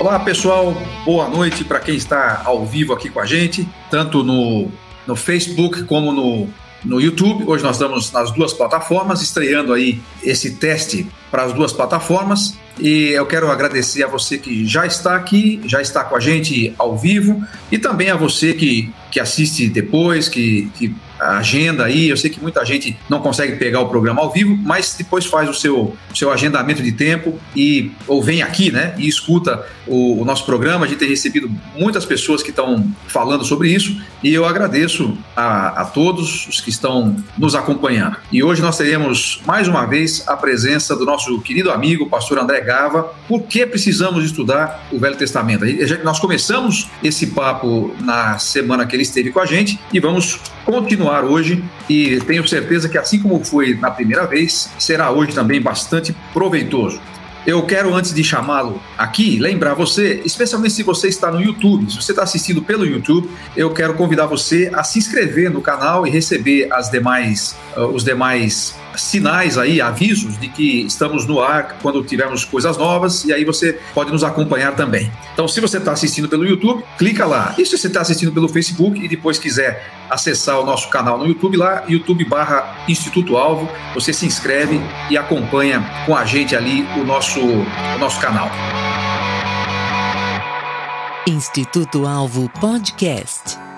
Olá, pessoal. Boa noite para quem está ao vivo aqui com a gente, tanto no, no Facebook como no, no YouTube. Hoje nós estamos nas duas plataformas, estreando aí esse teste para as duas plataformas. E eu quero agradecer a você que já está aqui, já está com a gente ao vivo, e também a você que, que assiste depois, que, que agenda aí. Eu sei que muita gente não consegue pegar o programa ao vivo, mas depois faz o seu, seu agendamento de tempo e ou vem aqui, né? E escuta o, o nosso programa. A gente tem recebido muitas pessoas que estão falando sobre isso e eu agradeço a, a todos os que estão nos acompanhando. E hoje nós teremos mais uma vez a presença do nosso querido amigo, pastor André Gava. Por que precisamos estudar o Velho Testamento? Nós começamos esse papo na semana que ele esteve com a gente e vamos continuar hoje e tenho certeza que assim como foi na primeira vez, será hoje também bastante proveitoso. Eu quero, antes de chamá-lo aqui, lembrar você, especialmente se você está no YouTube, se você está assistindo pelo YouTube, eu quero convidar você a se inscrever no canal e receber as demais, uh, os demais sinais aí, avisos de que estamos no ar quando tivermos coisas novas e aí você pode nos acompanhar também. Então, se você está assistindo pelo YouTube, clica lá. E se você está assistindo pelo Facebook e depois quiser acessar o nosso canal no YouTube lá, YouTube barra Instituto Alvo, você se inscreve e acompanha com a gente ali o nosso, o nosso canal. Instituto Alvo Podcast.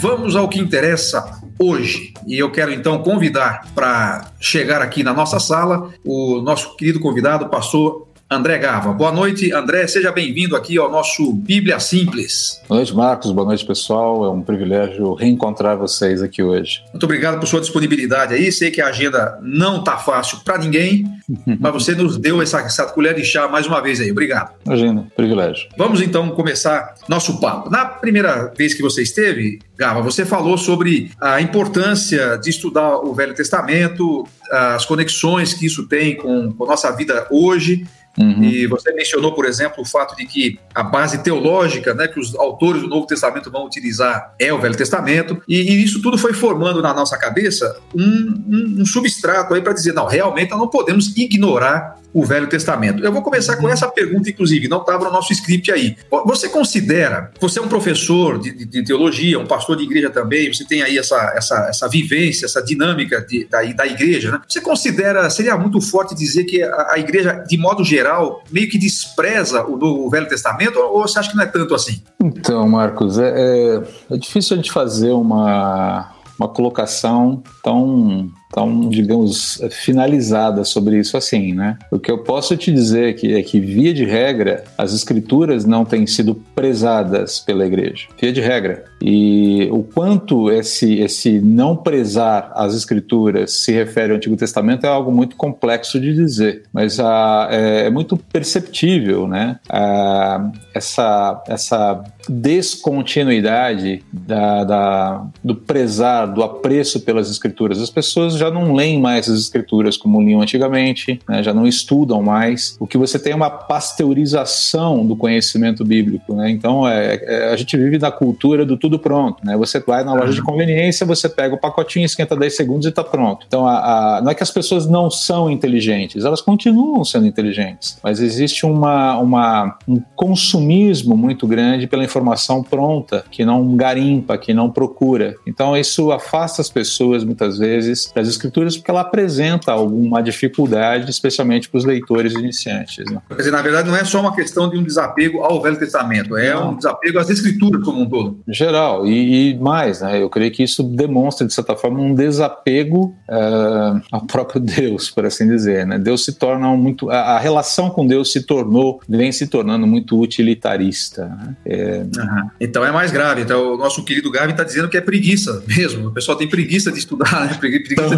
Vamos ao que interessa hoje. E eu quero então convidar para chegar aqui na nossa sala o nosso querido convidado, pastor André Gava. Boa noite, André. Seja bem-vindo aqui ao nosso Bíblia Simples. Boa noite, Marcos. Boa noite, pessoal. É um privilégio reencontrar vocês aqui hoje. Muito obrigado por sua disponibilidade aí. Sei que a agenda não está fácil para ninguém, mas você nos deu essa, essa, colher de chá mais uma vez aí. Obrigado. Imagina, privilégio. Vamos então começar nosso papo. Na primeira vez que você esteve, Gava, você falou sobre a importância de estudar o Velho Testamento, as conexões que isso tem com, com a nossa vida hoje Uhum. E você mencionou, por exemplo, o fato de que a base teológica né, que os autores do Novo Testamento vão utilizar é o Velho Testamento, e, e isso tudo foi formando na nossa cabeça um, um, um substrato aí para dizer, não, realmente nós não podemos ignorar o Velho Testamento. Eu vou começar com essa pergunta, inclusive, não estava no nosso script aí. Você considera, você é um professor de, de, de, teologia, um pastor de igreja também, você tem aí essa, essa, essa vivência, essa dinâmica de, da, da igreja, né? Você considera, seria muito forte dizer que a, a, igreja, de modo geral, meio que despreza o, o Velho Testamento, ou você acha que não é tanto assim? Então, Marcos, é, é, é difícil a gente fazer uma, uma colocação tão tão, digamos, finalizada sobre isso assim, né? O que eu posso te dizer que é que, via de regra, as escrituras não têm sido prezadas pela igreja. Via de regra. E o quanto esse, esse não prezar as escrituras se refere ao Antigo Testamento é algo muito complexo de dizer, mas a, é, é muito perceptível, né? A, essa, essa descontinuidade da, da, do prezar, do apreço pelas escrituras. As pessoas já não leem mais as escrituras como liam antigamente, né, já não estudam mais. O que você tem é uma pasteurização do conhecimento bíblico. Né? Então, é, é, a gente vive na cultura do tudo pronto. Né? Você vai na loja de conveniência, você pega o pacotinho, esquenta 10 segundos e está pronto. Então, a, a, não é que as pessoas não são inteligentes, elas continuam sendo inteligentes, mas existe uma, uma, um consumismo muito grande pela informação pronta, que não garimpa, que não procura. Então, isso afasta as pessoas, muitas vezes, das escrituras porque ela apresenta alguma dificuldade, especialmente para os leitores iniciantes. Né? Quer dizer, na verdade, não é só uma questão de um desapego ao Velho Testamento, é não. um desapego às escrituras como um todo. Geral, e, e, mais, né? Eu creio que isso demonstra, de certa forma, um desapego uh, ao próprio Deus, por assim dizer. Né? Deus se torna muito. A, a, relação com Deus se tornou, vem se tornando muito utilitarista. Né? É... Uhum. Então é mais grave. Então, o nosso querido Gavin está dizendo que é preguiça mesmo. O pessoal tem preguiça de estudar, né? preguiça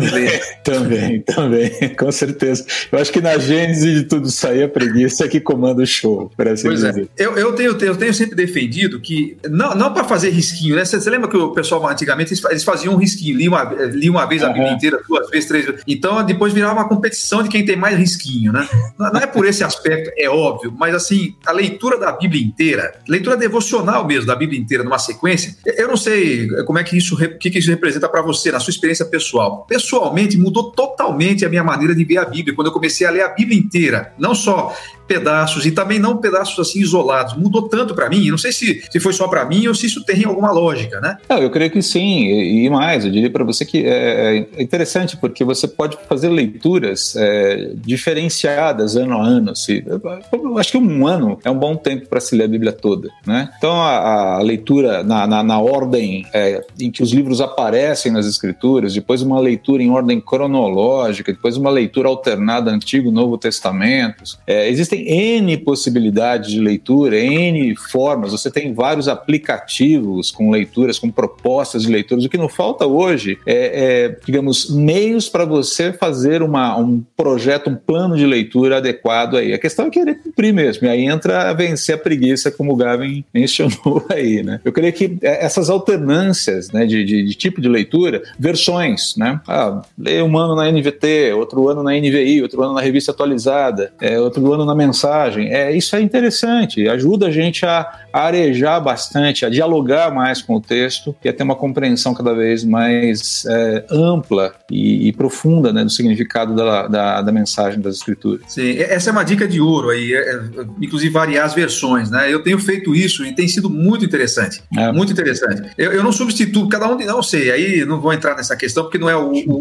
também, também, com certeza. Eu acho que na gênese de tudo isso aí, a preguiça é que comanda o show, para assim pois é. dizer. É. Eu, eu, tenho, eu tenho sempre defendido que, não, não para fazer risquinho, né? Você, você, lembra que o pessoal antigamente eles faziam um risquinho, liam uma, liam uma vez a Bíblia inteira, duas vezes, três vezes. Então depois virava uma competição de quem tem mais risquinho, né? Não, não é por esse aspecto, é óbvio, mas assim, a leitura da Bíblia inteira, leitura devocional mesmo da Bíblia inteira numa sequência, eu não sei como é que isso, o que, que isso representa para você, na sua experiência pessoal. Pessoal, pessoalmente mudou totalmente a minha maneira de ver a Bíblia. Quando eu comecei a ler a Bíblia inteira, não só pedaços e também não pedaços assim isolados. Mudou tanto para mim, não sei se, se foi só para mim ou se isso tem alguma lógica, né? Não, eu creio que sim, e, e mais, eu diria para você que é, é, interessante porque você pode fazer leituras é, diferenciadas ano a ano. Se, eu acho que um ano é um bom tempo para se ler a Bíblia toda, né? Então a, a leitura na, na, na ordem é, em que os livros aparecem nas Escrituras, depois uma leitura em ordem cronológica, depois uma leitura alternada Antigo Novo Testamentos. É, existem N possibilidades de leitura, N formas, você tem vários aplicativos com leituras, com propostas de leituras. O que não falta hoje é, é digamos, meios para você fazer uma, um projeto, um plano de leitura adequado aí. A questão é querer cumprir mesmo, e aí entra a vencer a preguiça, como o Gavin mencionou aí, né? Eu creio que é, essas alternâncias né, de, de, de tipo de leitura, versões, né? Ah, leio um ano na NVT, outro ano na NVI, outro ano na revista atualizada, é, outro ano na mensagem. É, isso é interessante, ajuda a gente a, arejar bastante, a dialogar mais com o texto e a ter uma compreensão cada vez mais é, ampla e, e, profunda né, do significado da, da, da, mensagem das escrituras. Sim, essa é uma dica de ouro aí, é, é, inclusive variar as versões, né? Eu tenho feito isso e tem sido muito interessante, é. muito interessante. Eu, eu, não substituo, cada um, não sei, aí não vou entrar nessa questão porque não é o, o, o,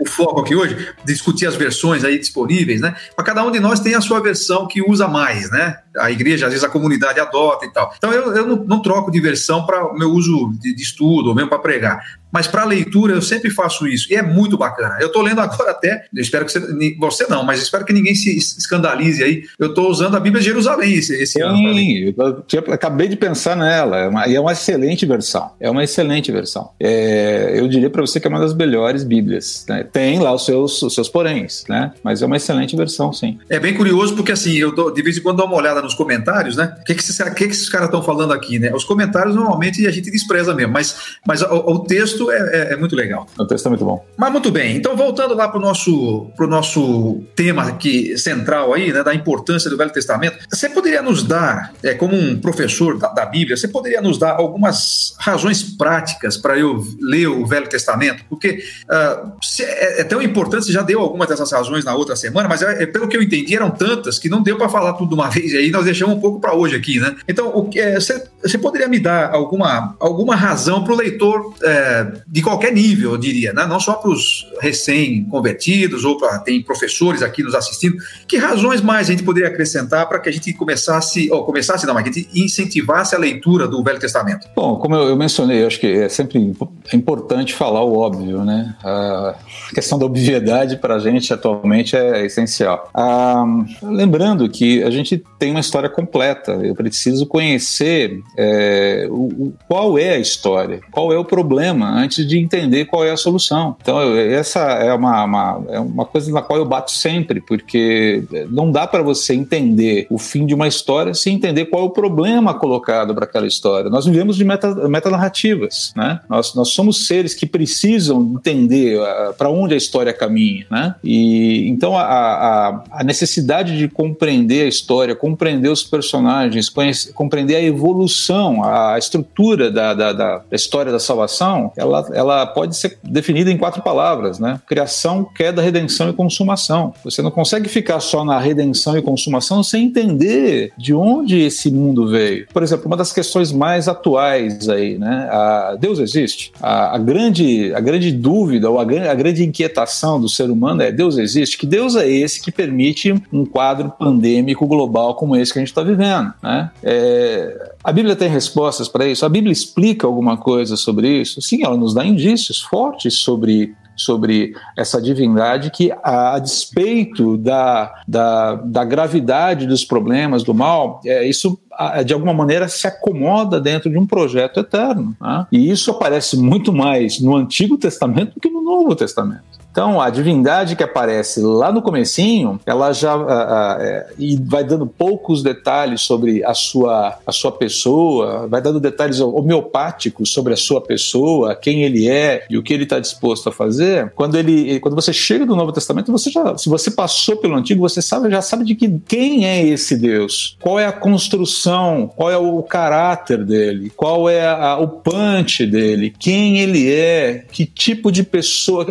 o foco aqui hoje, discutir as versões aí disponíveis, né? Mas cada um de nós tem a sua versão versão que usa mais, né? A igreja, às vezes a comunidade adota e tal. Então eu, eu não, não troco de versão para o meu uso de, de estudo ou mesmo para pregar. Mas para leitura eu sempre faço isso e é muito bacana. Eu estou lendo agora até, espero que você, você não, mas espero que ninguém se escandalize aí. Eu estou usando a Bíblia de Jerusalém esse, esse Sim, ano. Sim, eu, acabei de pensar nela. É uma, e é uma excelente versão. É uma excelente versão. É, eu diria para você que é uma das melhores Bíblias. Né? Tem lá os seus, os seus poréns, né? Mas é uma excelente versão, sim. É bem curioso porque assim eu dou, de vez em quando dou uma olhada nos comentários, né? O que, que, esses, que, que esses caras estão falando aqui, né? Os comentários normalmente a gente despreza mesmo, mas, mas o, o texto é, é, é, muito legal. O texto é muito bom. Mas muito bem. Então, voltando lá para o nosso, pro nosso tema aqui central aí, né? Da importância do Velho Testamento, você poderia nos dar, é, como um professor da, da Bíblia, você poderia nos dar algumas razões práticas para eu ler o Velho Testamento? Porque uh, é, é, tão importante, você já deu algumas dessas razões na outra semana, mas é, é, pelo que eu entendi, eram tantas que não deu para falar tudo de uma vez, e aí nós deixamos um pouco para hoje aqui, né? Então, o que é, você poderia me dar alguma, alguma razão para o leitor é, de qualquer nível, eu diria, né? não só para os recém-convertidos ou para tem professores aqui nos assistindo, que razões mais a gente poderia acrescentar para que a gente começasse, ou começasse não, mas que a gente incentivasse a leitura do Velho Testamento? Bom, como eu, eu mencionei, eu acho que é sempre importante falar o óbvio, né? A questão da obviedade para a gente atualmente é essencial. Ah, lembrando que a gente tem uma história completa, eu preciso conhecer é, o, qual é a história, qual é o problema, antes de entender qual é a solução. Então, essa é uma, uma, é uma coisa na qual eu bato sempre, porque não dá para você entender o fim de uma história sem entender qual é o problema colocado para aquela história. Nós vivemos de meta, metanarrativas, né? Nós, nós somos seres que precisam entender uh, para onde a história caminha, né? E então a, a, a necessidade de compreender a história, compreender os personagens, compreender a evolução, a estrutura da, da, da, história da salvação, ela, ela pode ser definida em quatro palavras, né? Criação, queda, redenção e consumação. Você não consegue ficar só na redenção e consumação sem entender de onde esse mundo veio. Por exemplo, uma das questões mais atuais aí, né? A, Deus existe? A, a, grande, a grande dúvida ou a, a grande inquietação do ser humano é Deus existe? Que Deus é esse que permite um quadro pandêmico global como esse que a gente está vivendo, né? É, a Bíblia tem respostas para isso? A Bíblia explica alguma coisa sobre isso? Sim, ela nos dá indícios fortes sobre sobre essa divindade que, a, despeito da, da, da, gravidade dos problemas, do mal, é, isso de alguma maneira se acomoda dentro de um projeto eterno. Né? E isso aparece muito mais no Antigo Testamento do que no Novo Testamento. Então, a divindade que aparece lá no comecinho, ela já uh, e vai dando poucos detalhes sobre a sua, a sua pessoa, vai dando detalhes homeopáticos sobre a sua pessoa, quem ele é e o que ele está disposto a fazer. Quando ele, quando você chega do Novo Testamento, você já, se você passou pelo Antigo, você sabe, já sabe de que quem é esse Deus, qual é a construção qual é o caráter dele, qual é a, o punch dele, quem ele é, que tipo de pessoa,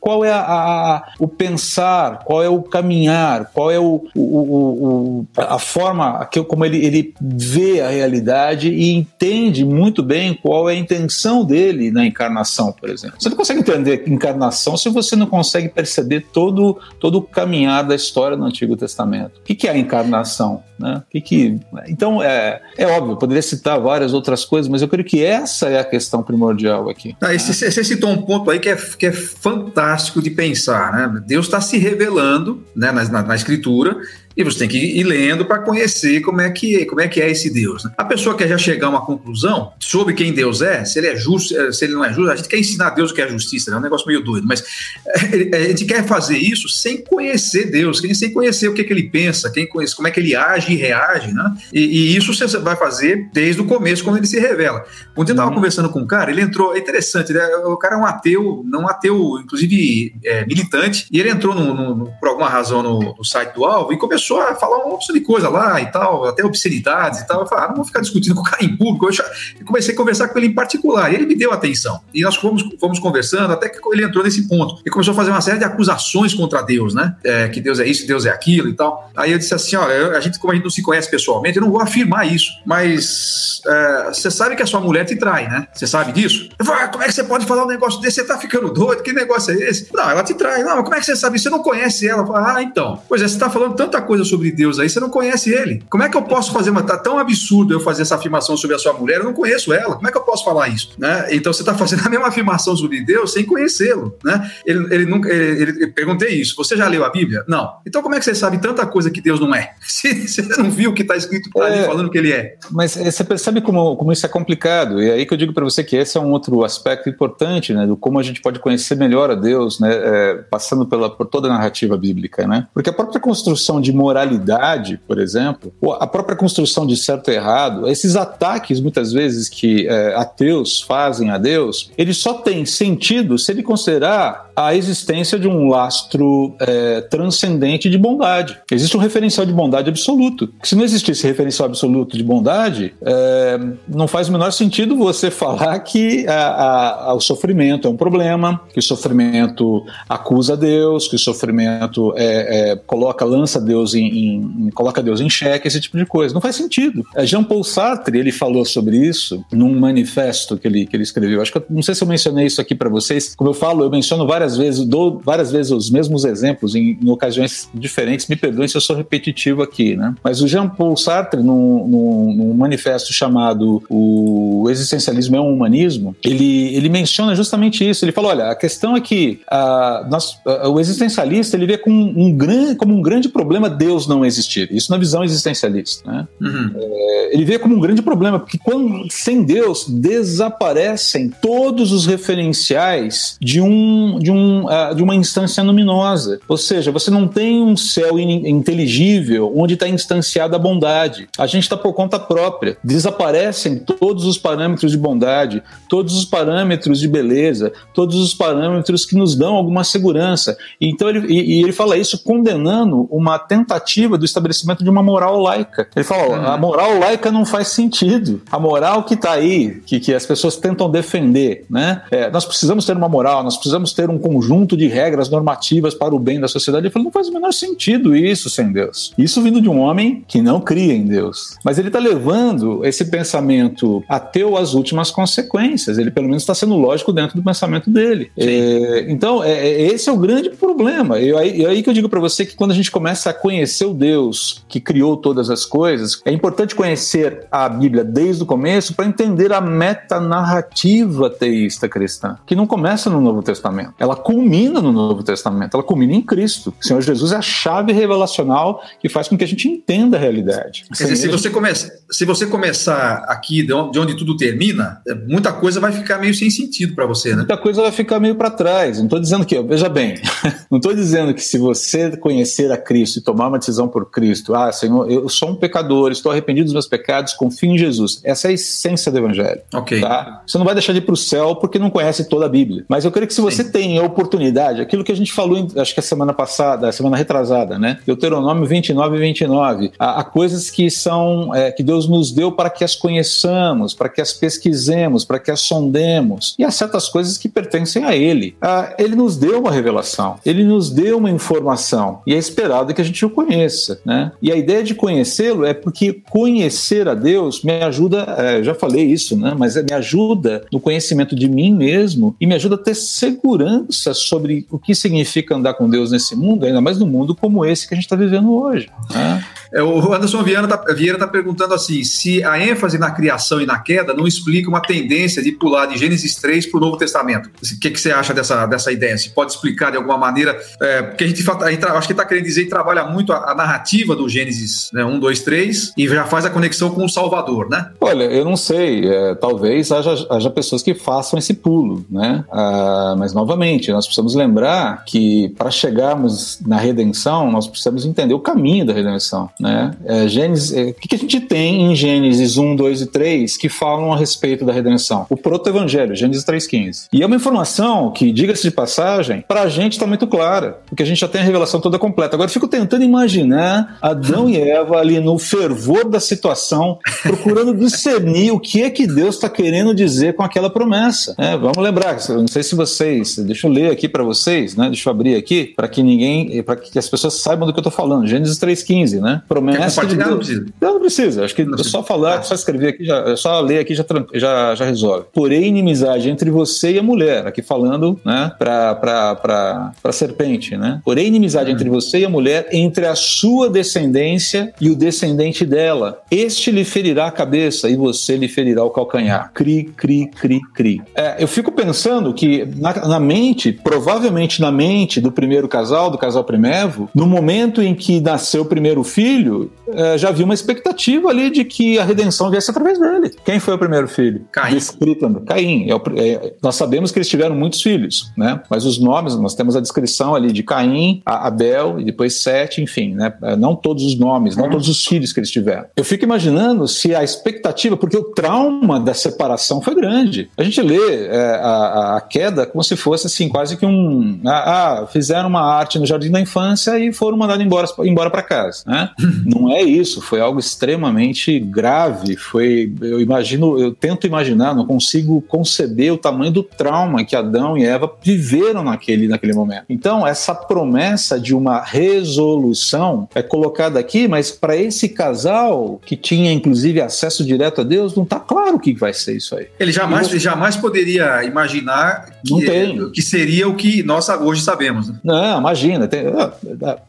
qual é a, a, o pensar, qual é o caminhar, qual é o, o, o a forma que, como ele, ele vê a realidade e entende muito bem qual é a intenção dele na encarnação, por exemplo. Você não consegue entender encarnação se você não consegue perceber todo, todo o caminhar da história no Antigo Testamento. O que é a encarnação? Né? Que que... Então, é, é óbvio, poderia citar várias outras coisas, mas eu creio que essa é a questão primordial aqui. Ah, você, você citou um ponto aí que é, que é fantástico de pensar. Né? Deus está se revelando né, na, na, na Escritura e você tem que ir lendo para conhecer como é, que, como é que é esse Deus. Né? A pessoa quer já chegar a uma conclusão sobre quem Deus é, se ele é justo, eh, se ele não é justo. A gente quer ensinar a Deus o que é justiça, né? é um negócio meio doido, mas eh, a gente quer fazer isso sem conhecer Deus, sem conhecer o que, é que ele pensa, quem conhece, como é que ele age e reage. Né? E, e isso você vai fazer desde o começo, quando ele se revela. Ontem eu estava uhum. conversando com um cara, ele entrou, é interessante, né? o cara é um ateu, não um ateu, inclusive é, militante, e ele entrou no, no, por alguma razão no, no site do Alvo e começou começou a falar uma opção de coisa lá e tal, até obscenidades e tal. Eu falei, ah, não vou ficar discutindo com o cara em público. Eu comecei a conversar com ele em particular e ele me deu atenção. E nós fomos, fomos conversando até que ele entrou nesse ponto. E começou a fazer uma série de acusações contra Deus, né? É, que Deus é isso, Deus é aquilo e tal. Aí eu disse assim: olha, a gente, como a gente não se conhece pessoalmente, eu não vou afirmar isso, mas é, você sabe que a sua mulher te trai, né? Você sabe disso? Eu falei, ah, como é que você pode falar um negócio desse? Você tá ficando doido? Que negócio é esse? Não, ela te trai. Não, mas como é que você sabe? Você não conhece ela? Falei, ah, então. Pois é, você tá falando tanta coisa coisa sobre Deus aí, você não conhece ele. Como é que eu posso fazer uma. Tá tão absurdo eu fazer essa afirmação sobre a sua mulher, eu não conheço ela. Como é que eu posso falar isso? Né? Então você está fazendo a mesma afirmação sobre Deus sem conhecê-lo. Né? Ele, ele nunca. Ele, ele, perguntei isso. Você já leu a Bíblia? Não. Então como é que você sabe tanta coisa que Deus não é? Se você não viu o que está escrito ali falando que ele é. Mas eh, você percebe como, como isso é complicado. E é aí que eu digo para você que esse é um outro aspecto importante, né? Do como a gente pode conhecer melhor a Deus, né? É, passando pela, por toda a narrativa bíblica, né? Porque a própria construção de moralidade por exemplo, a própria construção de certo e errado, esses ataques muitas vezes que é, ateus fazem a Deus, ele só tem sentido se ele considerar a existência de um lastro é, transcendente de bondade. Existe um referencial de bondade absoluto. Se não existisse referencial absoluto de bondade, é, não faz o menor sentido você falar que a, a, o sofrimento é um problema, que o sofrimento acusa Deus, que o sofrimento é, é coloca, lança Deus em, em, coloca Deus em xeque, esse tipo de coisa. Não faz sentido. É, Jean Paul Sartre ele falou sobre isso num manifesto que ele, que ele escreveu. Acho que não sei se eu mencionei isso aqui para vocês. Como eu falo, eu menciono várias várias vezes, dou várias vezes os mesmos exemplos em, em ocasiões diferentes. Me perdoem se eu sou repetitivo aqui, né? Mas o Jean-Paul Sartre, num, num, num, manifesto chamado O Existencialismo é um Humanismo, ele, ele menciona justamente isso. Ele fala: olha, a questão é que a, nós, a, o existencialista ele vê com um grande, como um grande problema Deus não existir. Isso na visão existencialista. Né? Uhum. É, ele vê como um grande problema, porque quando, sem Deus desaparecem todos os referenciais de um, de um, uh, de uma instância luminosa. Ou seja, você não tem um céu in inteligível onde está instanciada a bondade. A gente está por conta própria. Desaparecem todos os parâmetros de bondade, todos os parâmetros de beleza, todos os parâmetros que nos dão alguma segurança. Então ele, e, ele fala isso condenando uma tentativa do estabelecimento de uma moral laica. Ele fala: uhum. a moral laica não faz sentido. A moral que está aí, que, que as pessoas tentam defender, né? É, nós precisamos ter uma moral, nós precisamos ter um conjunto de regras normativas para o bem da sociedade. Ele falou, não faz o menor sentido isso sem Deus. Isso vindo de um homem que não cria em Deus. Mas ele está levando esse pensamento ateu às últimas consequências. Ele, pelo menos, está sendo lógico dentro do pensamento dele. É, então, é, é, esse é o grande problema. E aí, aí que eu digo para você que quando a gente começa a conhecer o Deus que criou todas as coisas, é importante conhecer a Bíblia desde o começo para entender a metanarrativa teísta cristã, que não começa no Novo Testamento. Ela ela culmina no Novo Testamento, ela culmina em Cristo. O Senhor Jesus é a chave revelacional que faz com que a gente entenda a realidade. Quer dizer, se você, começa, se você começar aqui de onde, de onde tudo termina, é, muita coisa vai ficar meio sem sentido para você, né? Muita coisa vai ficar meio para trás. Não estou dizendo que, veja bem, não estou dizendo que se você conhecer a Cristo e tomar uma decisão por Cristo, ah, Senhor, eu sou um pecador, estou arrependido dos meus pecados, confio em Jesus. Essa é a essência do Evangelho. Ok. Tá? Você não vai deixar de ir para o céu porque não conhece toda a Bíblia. Mas eu creio que se você Sim. tem oportunidade, aquilo que a gente falou, acho que a semana passada, a semana retrasada, né? Deuteronômio 29 e 29. Há, há coisas que são, é, que Deus nos deu para que as conheçamos, para que as pesquisemos, para que as sondemos. E há certas coisas que pertencem a Ele. Ah, ele nos deu uma revelação, Ele nos deu uma informação e é esperado que a gente o conheça, né? E a ideia de conhecê-lo é porque conhecer a Deus me ajuda, é, já falei isso, né? Mas é, me ajuda no conhecimento de mim mesmo e me ajuda a ter segurança sobre o que significa andar com Deus nesse mundo, ainda mais no mundo como esse que a gente está vivendo hoje. Né? É, o Anderson Vieira está tá perguntando assim: se a ênfase na criação e na queda não explica uma tendência de pular de Gênesis 3 para o Novo Testamento. O que, que você acha dessa, dessa ideia? Se pode explicar de alguma maneira? É, porque a gente, a gente acho que está querendo dizer que trabalha muito a, a narrativa do Gênesis né, 1, 2, 3 e já faz a conexão com o Salvador, né? Olha, eu não sei. É, talvez haja, haja pessoas que façam esse pulo, né? Ah, mas, novamente, nós precisamos lembrar que para chegarmos na redenção, nós precisamos entender o caminho da redenção. Né? É, Gênesis, é, o que, que a gente tem em Gênesis 1, 2 e 3 que falam a respeito da redenção? O proto-evangelho, Gênesis 3,15. E é uma informação que, diga-se de passagem, para a gente está muito clara, porque a gente já tem a revelação toda completa. Agora, fico tentando imaginar Adão e Eva ali no fervor da situação, procurando discernir o que é que Deus está querendo dizer com aquela promessa. É, vamos lembrar, não sei se vocês, deixa eu ler aqui para vocês, né? deixa eu abrir aqui, para que ninguém, para que as pessoas saibam do que eu estou falando. Gênesis 3,15, né? Promessa de Deus. Não precisa. Não, não precisa. Acho que não só falar, só escrever aqui, já, só ler aqui já, já, já resolve. Porém, inimizade entre você e a mulher, aqui falando, né, para a serpente, né? Porém, inimizade uhum. entre você e a mulher, entre a sua descendência e o descendente dela. Este lhe ferirá a cabeça e você lhe ferirá o calcanhar. Cri, cri, cri, cri. É, eu fico pensando que na, na mente, provavelmente na mente do primeiro casal, do casal primevo, no momento em que nasceu o primeiro filho, é, já havia uma expectativa ali de que a redenção viesse através dele. Quem foi o primeiro filho? Caim. Descrito, Caim. É, é, nós sabemos que eles tiveram muitos filhos, né? Mas os nomes, nós temos a descrição ali de Caim, Abel e depois Sete, enfim, né? É, não todos os nomes, não todos os filhos que eles tiveram. Eu fico imaginando se a expectativa, porque o trauma da separação foi grande. A gente lê é, a, a, queda como se fosse assim, quase que um. Ah, ah, fizeram uma arte no jardim da infância e foram mandados embora, embora para casa. Né? Não é isso, foi algo extremamente grave. Foi, eu imagino, eu tento imaginar, não consigo conceber o tamanho do trauma que Adão e Eva viveram naquele, naquele momento. Então, essa promessa de uma resolução é colocada aqui, mas para esse casal que tinha inclusive acesso direto a Deus, não está claro o que vai ser isso aí. Ele jamais, você... jamais poderia imaginar que, que, seria o que nós hoje sabemos. Né? Não, imagina, tem,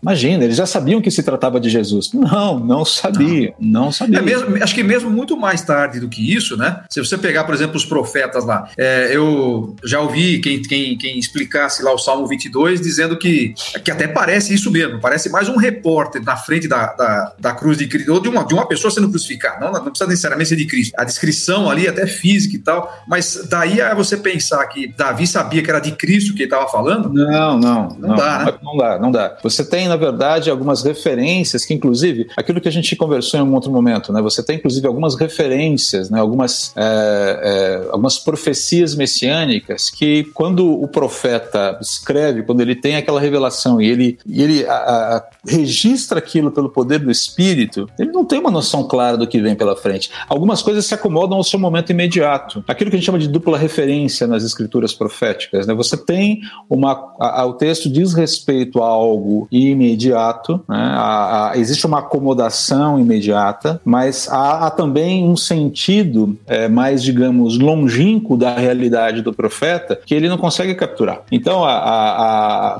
imagina, eles já sabiam que se tratava de Jesus. Não, não sabia, não, não sabia. É mesmo, acho que mesmo muito mais tarde do que isso, né? Se você pegar, por exemplo, os profetas lá, é, eu já ouvi quem, quem, quem explicasse lá o Salmo 22 dizendo que, que até parece isso mesmo, parece mais um repórter na frente da, da, da cruz de Cristo, ou de uma, de uma pessoa sendo crucificada, não, não precisa necessariamente ser de Cristo. A descrição ali, até física e tal, mas daí a você pensar que Davi sabia que era de Cristo que ele estava falando? Não, não. Não, não dá, né? Não dá, não dá. Você tem, na verdade, algumas referências que, inclusive, aquilo que a gente conversou em um outro momento, né? Você tem, inclusive, algumas referências, né? Algumas, é, é, algumas profecias messiânicas que, quando o profeta escreve, quando ele tem aquela revelação e ele, e ele a, a, registra aquilo pelo poder do Espírito, ele não tem uma noção clara do que vem pela frente. Algumas coisas se acomodam ao seu momento imediato. Aquilo que a gente chama de dupla referência nas escrituras proféticas, né? Você tem uma, a, a, o texto diz respeito a algo imediato, né? a, existe uma acomodação imediata, mas há, há também um sentido é, mais, digamos, longínquo da realidade do profeta que ele não consegue capturar. Então,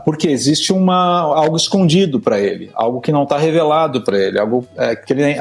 porque existe uma, algo escondido para ele, algo que não está revelado para ele, algo é, que ele,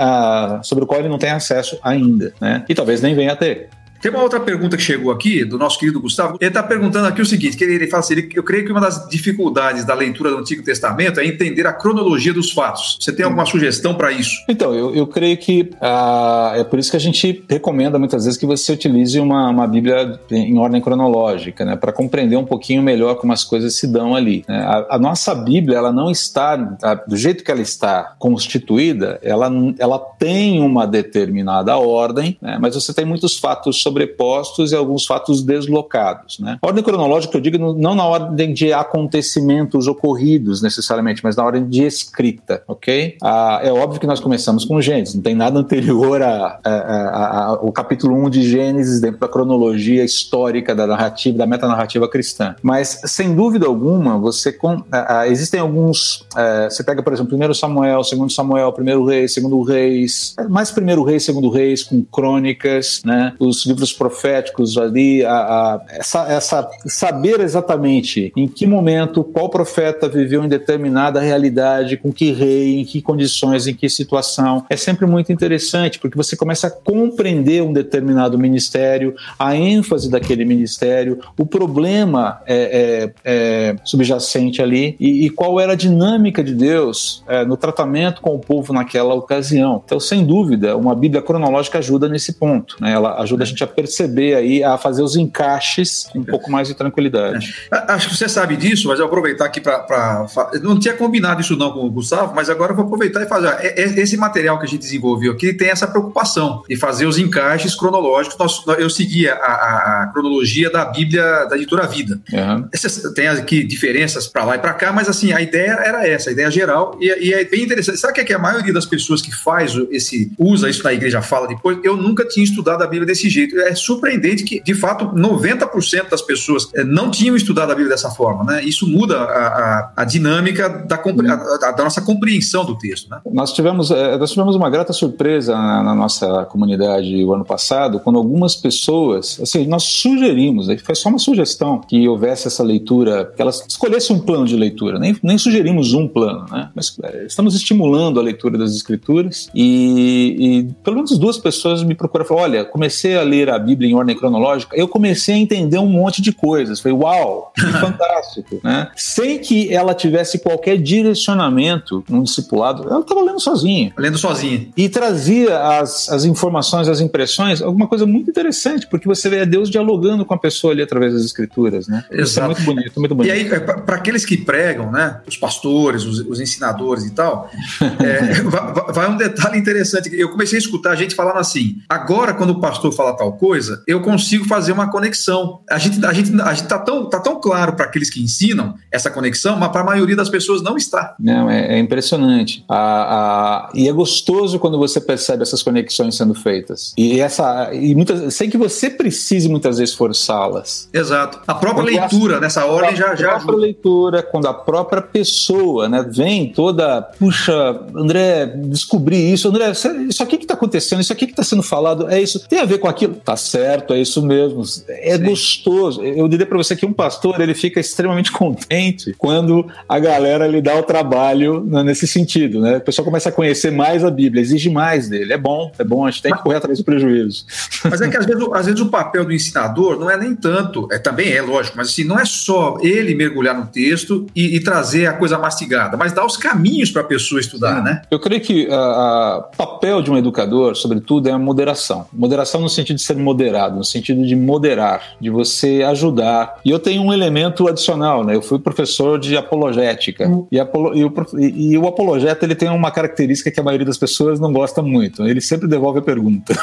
sobre o qual ele não tem acesso ainda, né? e talvez nem venha a ter. Tem uma outra pergunta que chegou aqui, do nosso querido Gustavo. Ele está perguntando aqui o seguinte: que ele, ele fala assim, eu creio que uma das dificuldades da leitura do Antigo Testamento é entender a cronologia dos fatos. Você tem alguma sugestão para isso? Então, eu, eu creio que ah, é por isso que a gente recomenda muitas vezes que você utilize uma, uma Bíblia em ordem cronológica, né, para compreender um pouquinho melhor como as coisas se dão ali. Né? A, a, nossa Bíblia, ela não está, a, do jeito que ela está constituída, ela, ela tem uma determinada ordem, né, mas você tem muitos fatos sobrepostos e alguns fatos deslocados. Né? Ordem cronológica, eu digo, não na ordem de acontecimentos ocorridos necessariamente, mas na ordem de escrita, ok? Ah, é óbvio que nós começamos com Gênesis, não tem nada anterior ao capítulo 1 de Gênesis dentro da cronologia histórica da narrativa, da metanarrativa cristã. Mas, sem dúvida alguma, você com, existem alguns. Ah, você pega, por exemplo, primeiro Samuel, segundo Samuel, primeiro Reis, segundo Reis, mais primeiro Reis, segundo Reis, com crônicas, né? Os livros proféticos ali, a, a, essa, essa saber exatamente em que momento, qual profeta viveu em determinada realidade, com que rei, em que condições, em que situação, é sempre muito interessante, porque você começa a compreender um determinado ministério, a ênfase daquele ministério, o problema é, é, é subjacente ali e, e, qual era a dinâmica de Deus é, no tratamento com o povo naquela ocasião. Então, sem dúvida, uma Bíblia cronológica ajuda nesse ponto, né? Ela ajuda a gente a perceber aí, a fazer os encaixes com um pouco mais de tranquilidade. É. Acho que você sabe disso, mas eu vou aproveitar aqui para. Não tinha combinado isso não com o Gustavo, mas agora eu vou aproveitar e fazer. Esse material que a gente desenvolveu aqui tem essa preocupação de fazer os encaixes cronológicos. Nós, eu seguia a, a, cronologia da Bíblia da editora Vida. Uhum. tem aqui diferenças para lá e para cá, mas assim, a ideia era essa, a ideia geral, e, e é bem interessante. Sabe o que, é que a maioria das pessoas que faz esse, usa isso na igreja fala depois? Eu nunca tinha estudado a Bíblia desse jeito. É surpreendente que, de fato, 90% das pessoas eh, não tinham estudado a Bíblia dessa forma, né? Isso muda a, a, a dinâmica da, a, da, nossa compreensão do texto, né? Nós tivemos, eh, nós tivemos uma grata surpresa na, na nossa comunidade o ano passado, quando algumas pessoas, assim, nós sugerimos, foi só uma sugestão que houvesse essa leitura, que elas escolhessem um plano de leitura, nem, nem sugerimos um plano, né? Mas é, estamos estimulando a leitura das escrituras e, e pelo menos duas pessoas me procuram e falaram: olha, comecei a ler a Bíblia em ordem cronológica, eu comecei a entender um monte de coisas. Falei, uau, que fantástico, né? Sem que ela tivesse qualquer direcionamento no discipulado, ela estava lendo sozinha. Lendo sozinha. E trazia as, as informações, as impressões, alguma coisa muito interessante, porque você vê Deus dialogando com a pessoa ali através das escrituras, né? Exato. Isso é muito bonito, muito bonito. E aí, para aqueles que pregam, né? Os pastores, os, os ensinadores e tal, é, vai, vai um detalhe interessante. Eu comecei a escutar a gente falando assim: agora, quando o pastor fala tal coisa, eu consigo fazer uma conexão. A gente, a gente, a gente tá tão, tá tão claro para aqueles que ensinam essa conexão, mas para a maioria das pessoas não está. Não, é, é impressionante. A, a, e é gostoso quando você percebe essas conexões sendo feitas. E essa, e muitas, sem que você precise muitas vezes forçá-las. Exato. A própria quando leitura a, nessa ordem já já. A própria leitura, quando a própria pessoa, né, vem toda, puxa, André, descobri isso, André, isso aqui que está acontecendo, isso aqui que está sendo falado, é isso, tem a ver com aquilo? Tá certo, é isso mesmo. É Sim. gostoso. Eu diria para você que um pastor ele fica extremamente contente quando a galera lhe dá o trabalho né, nesse sentido, né? O pessoal começa a conhecer mais a Bíblia, exige mais dele. É bom, é bom, a gente tem que correr atrás do prejuízo. Mas é que às vezes, às vezes o papel do ensinador não é nem tanto, é, também é lógico, mas assim, não é só ele mergulhar no texto e, e trazer a coisa mastigada, mas dar os caminhos para a pessoa estudar, Sim. né? Eu creio que o papel de um educador, sobretudo, é a moderação. Moderação no sentido de ser moderado, no sentido de moderar, de você ajudar. E eu tenho um elemento adicional, né? Eu fui professor de apologética. Hum. E, apolo, e, o, e, e, o apologeta ele tem uma característica que a maioria das pessoas não gosta muito. Ele sempre devolve a pergunta.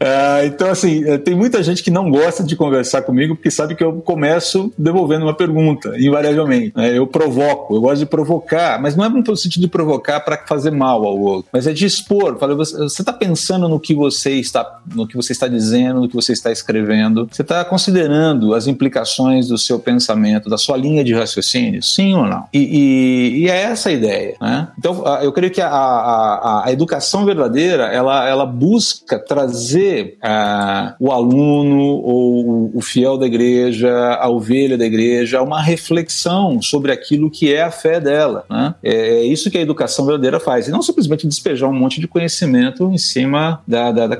é, então, assim, é, tem muita gente que não gosta de conversar comigo porque sabe que eu começo devolvendo uma pergunta, invariavelmente. Né? Eu provoco, eu gosto de provocar, mas não é no sentido de provocar para fazer mal ao outro, mas é de expor. Falei, você está pensando no que você está, no que você está dizendo, no que você está escrevendo? Você está considerando as implicações do seu pensamento, da sua linha de raciocínio? Sim ou não? E, e, e é essa a ideia, né? Então, eu creio que a, a, a educação verdadeira, ela, ela busca trazer uh, o aluno ou o fiel da igreja, a ovelha da igreja, uma reflexão sobre aquilo que é a fé dela, né? É, é isso que a educação verdadeira faz, e não simplesmente despejar um monte de conhecimento em cima da, da, da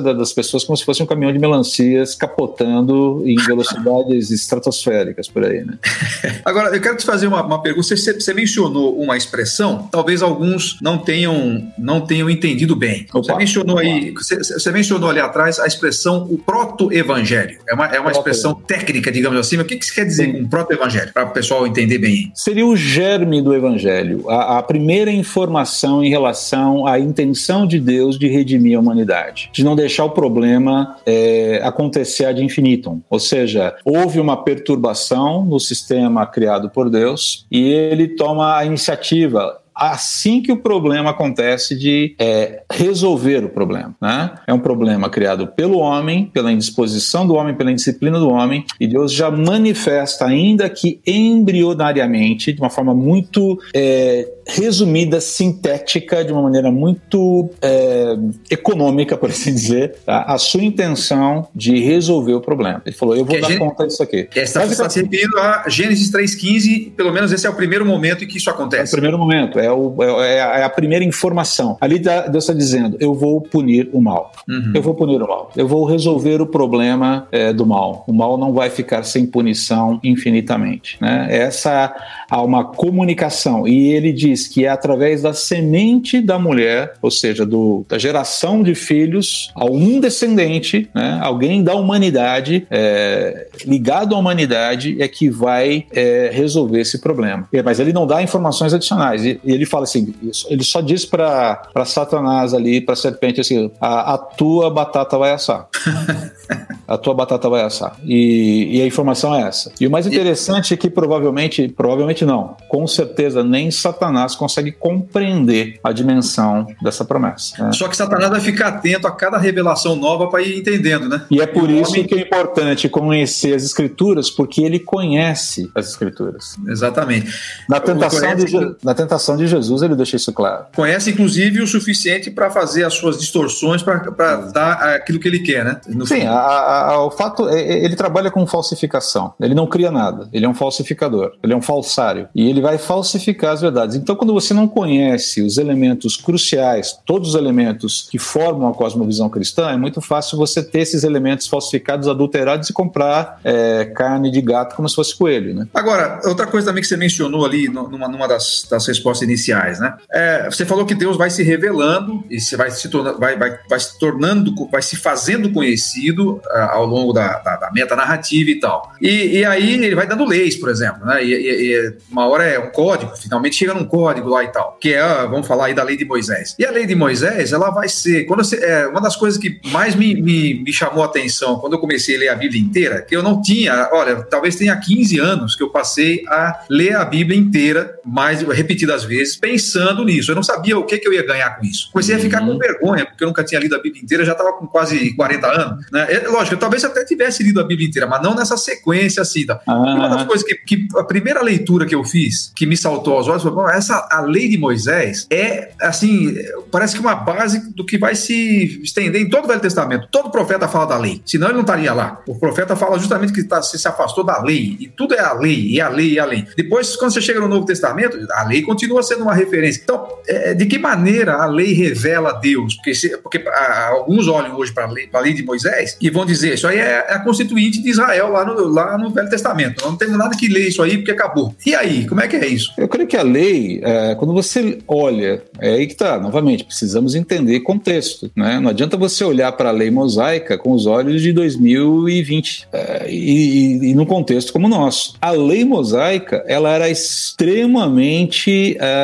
cabeça da, das pessoas como se fosse um caminhão de melancias capotando em velocidades estratosféricas por aí, né? Agora, eu quero te fazer uma, uma pergunta. Você, você, mencionou uma expressão, talvez alguns não tenham, não tenham entendido bem. Opa, você mencionou opa. aí, você, você, mencionou ali atrás a expressão o proto-evangelho. É uma, é uma expressão técnica, digamos assim. Mas o que, que você quer dizer Sim. com proto-evangelho? Para o pessoal entender bem. Seria o germe do evangelho, a, a primeira informação em relação à intenção de Deus de redimir a humanidade, de não deixar deixar o problema é, acontecer ad infinitum. Ou seja, houve uma perturbação no sistema criado por Deus e ele toma a iniciativa assim que o problema acontece de é, resolver o problema. Né? É um problema criado pelo homem, pela indisposição do homem, pela indisciplina do homem, e Deus já manifesta, ainda que embrionariamente, de uma forma muito é, resumida, sintética, de uma maneira muito é, econômica, por assim dizer, tá? a sua intenção de resolver o problema. Ele falou: Eu vou que dar conta disso aqui. Está, está se referindo a Gênesis 3,15, pelo menos esse é o primeiro momento em que isso acontece. É o primeiro momento, é, o, é, é a primeira informação. Ali Deus está dizendo: Eu vou punir o mal. Uhum. Eu vou punir o mal. Eu vou resolver o problema é, do mal. O mal não vai ficar sem punição infinitamente. Né? Essa há uma comunicação. E ele diz que é através da semente da mulher, ou seja, do, da geração de filhos, a um descendente, né, alguém da humanidade, é, ligado à humanidade, é que vai é, resolver esse problema. Mas ele não dá informações adicionais. E ele fala assim: ele só diz para Satanás ali, para a serpente, assim: a, a tua batata vai assar. a tua batata vai assar. E, e, a informação é essa. E o mais interessante é que provavelmente, provavelmente não, com certeza nem Satanás consegue compreender a dimensão dessa promessa. Né? Só que Satanás vai ficar atento a cada revelação nova para ir entendendo, né? E é por isso homem... que é importante conhecer as escrituras, porque ele conhece as escrituras. Exatamente. Na tentação, de, na tentação de Jesus, ele deixa isso claro. Conhece, inclusive, o suficiente para fazer as suas distorções para dar aquilo que ele quer, né? No Sim, a, a o fato é, é, ele trabalha com falsificação. Ele não cria nada. Ele é um falsificador. Ele é um falsário e ele vai falsificar as verdades. Então, quando você não conhece os elementos cruciais, todos os elementos que formam a cosmovisão cristã, é muito fácil você ter esses elementos falsificados, adulterados e comprar é, carne de gato como se fosse coelho, né? Agora, outra coisa também que você mencionou ali numa, numa das, das respostas iniciais, né? É, você falou que Deus vai se revelando e se vai se tornando, vai, vai, vai se tornando, vai se fazendo conhecido ao longo da, da, da metanarrativa e tal. E, e, aí ele vai dando leis, por exemplo, né? E, e, e, uma hora é um código, finalmente chega num código lá e tal, que é, vamos falar aí da lei de Moisés. E a lei de Moisés, ela vai ser, quando você, é, uma das coisas que mais me, me, me chamou a atenção quando eu comecei a ler a Bíblia inteira, que eu não tinha, olha, talvez tenha 15 anos que eu passei a ler a Bíblia inteira, mais repetidas vezes, pensando nisso. Eu não sabia o que, que eu ia ganhar com isso. Comecei a ficar com uhum. vergonha, porque eu nunca tinha lido a Bíblia inteira, já estava com quase 40 anos. Né? É, lógico, talvez até tivesse lido a Bíblia inteira, mas não nessa sequência assim. Tá? Ah. Uma das coisas que, que, a primeira leitura que eu fiz, que me saltou aos olhos, foi: essa a lei de Moisés é assim, parece que uma base do que vai se estender em todo o Velho Testamento. Todo profeta fala da lei, senão ele não estaria lá. O profeta fala justamente que tá, se afastou da lei, e tudo é a lei, e a lei, e a lei. Depois, quando você chega no Novo Testamento, a lei continua sendo uma referência. Então, é, de que maneira a lei revela Deus? Porque, se, porque a, alguns olham hoje para a lei, de Moisés e vão dizer: isso aí é, é a constituinte de Israel lá no, lá no Velho Testamento. Não tem nada que ler isso aí porque acabou. E aí, como é que é isso? Eu creio que a lei, é, quando você olha, é aí que está, novamente, precisamos entender contexto. Né? Não adianta você olhar para a lei mosaica com os olhos de 2020 é, e, e, no contexto como o nosso. A lei mosaica ela era extremamente é,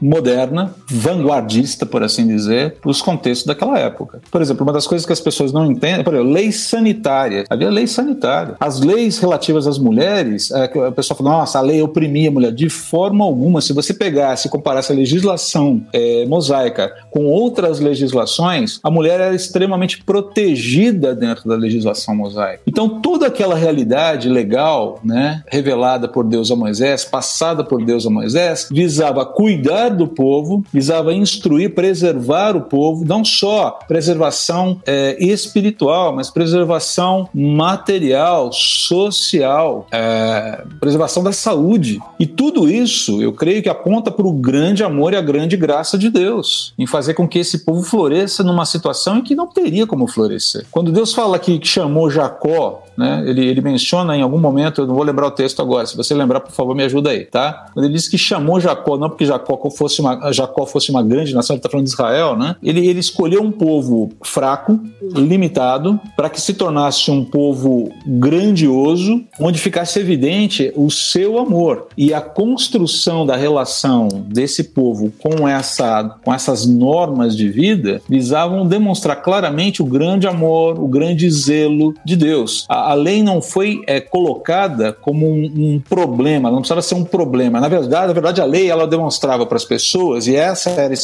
moderna, vanguardista, por assim dizer, para os contextos daquela época. Por exemplo, uma das coisas que as pessoas não entendem, por exemplo, lei sanitária. Havia lei sanitária. As leis relativas às mulheres, é, a pessoa fala, nossa, a lei oprimia a mulher. De forma alguma, se você pegasse e comparasse a legislação é, mosaica com outras legislações, a mulher era extremamente protegida dentro da legislação mosaica. Então, toda aquela realidade legal, né, revelada por Deus a Moisés, passada por Deus a Moisés, visava cuidar do povo, visava instruir, preservar o povo, não só preservação é, espiritual, mas preservação material, social, é, preservação da saúde. E tudo isso, eu creio que aponta para o grande amor e a grande graça de Deus, em fazer com que esse povo floresça numa situação em que não teria como florescer. Quando Deus fala que chamou Jacó, né, ele, ele menciona em algum momento, eu não vou lembrar o texto agora, se você lembrar, por favor, me ajuda aí, tá? Quando ele diz que chamou Jacó, não porque Jacó fosse uma, Jacó fosse uma grande nação, ele está falando de Israel, né? Ele, ele escolheu um povo fraco, limitado, para que se tornasse um povo grandioso, onde ficasse evidente o seu amor. E a construção da relação desse povo com, essa, com essas normas de vida visavam demonstrar claramente o grande amor, o grande zelo de Deus. A, a lei não foi é, colocada como um, um problema, não precisava ser um problema. Na verdade, na verdade, a lei ela demonstrava para as pessoas, e essa era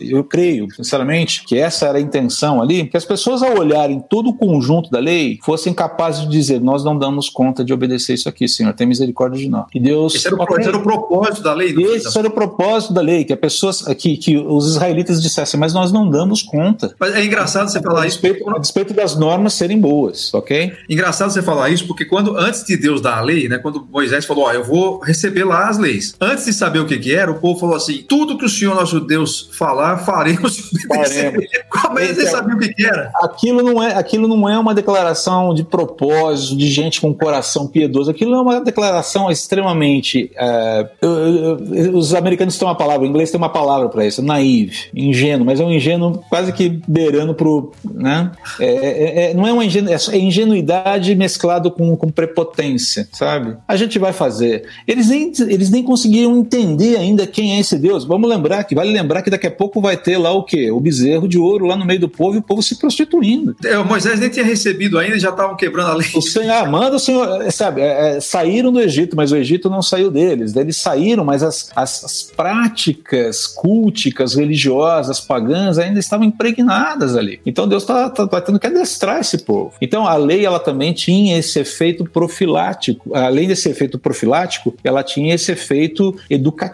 eu creio, sinceramente, que essa era a intenção ali, que as pessoas ao olharem todo o conjunto da lei fossem capazes de dizer: nós não damos conta de obedecer isso aqui, Senhor, tem misericórdia de nós. E Deus. Esse era o, esse era o propósito da lei. Esse era o propósito da lei, que a pessoas, que, que os israelitas dissessem, mas nós não damos conta. Mas é engraçado você falar a despeito, isso. A despeito das normas serem boas, ok? Engraçado você falar isso, porque quando antes de Deus dar a lei, né, quando Moisés falou, ó, eu vou receber lá as leis. Antes de saber o que que era, o povo falou assim, tudo que o Senhor nosso Deus falar, faremos. faremos. Como eles então, sabiam o que que era? Aquilo não é, aquilo não é uma declaração de propósito, de gente com coração piedoso. Aquilo é uma declaração extremamente. É, os americanos têm uma palavra, o inglês tem uma palavra para isso, naive, ingênuo, mas é um ingênuo quase que beirando pro. Né? É, é, é não é uma ingenu, é ingenuidade mesclado com, com prepotência, sabe? A gente vai fazer. Eles nem, eles nem conseguiram entender ainda quem é esse Deus. Vamos lembrar que, vale lembrar que daqui a pouco vai ter lá o quê? O bezerro de ouro lá no meio do povo e o povo se prostituindo. É, o Moisés nem tinha recebido ainda, já estavam quebrando a lei. O Senhor, ah, manda o Senhor, sabe? É, é, saíram do Egito, mas o Egito não saiu deles. Eles saíram, mas as, as, as práticas culticas, religiosas, pagãs ainda estavam impregnadas ali. Então Deus está tá, tá tendo que adestrar esse povo. Então a lei ela também tinha esse efeito profilático. Além desse efeito profilático, ela tinha esse efeito educativo,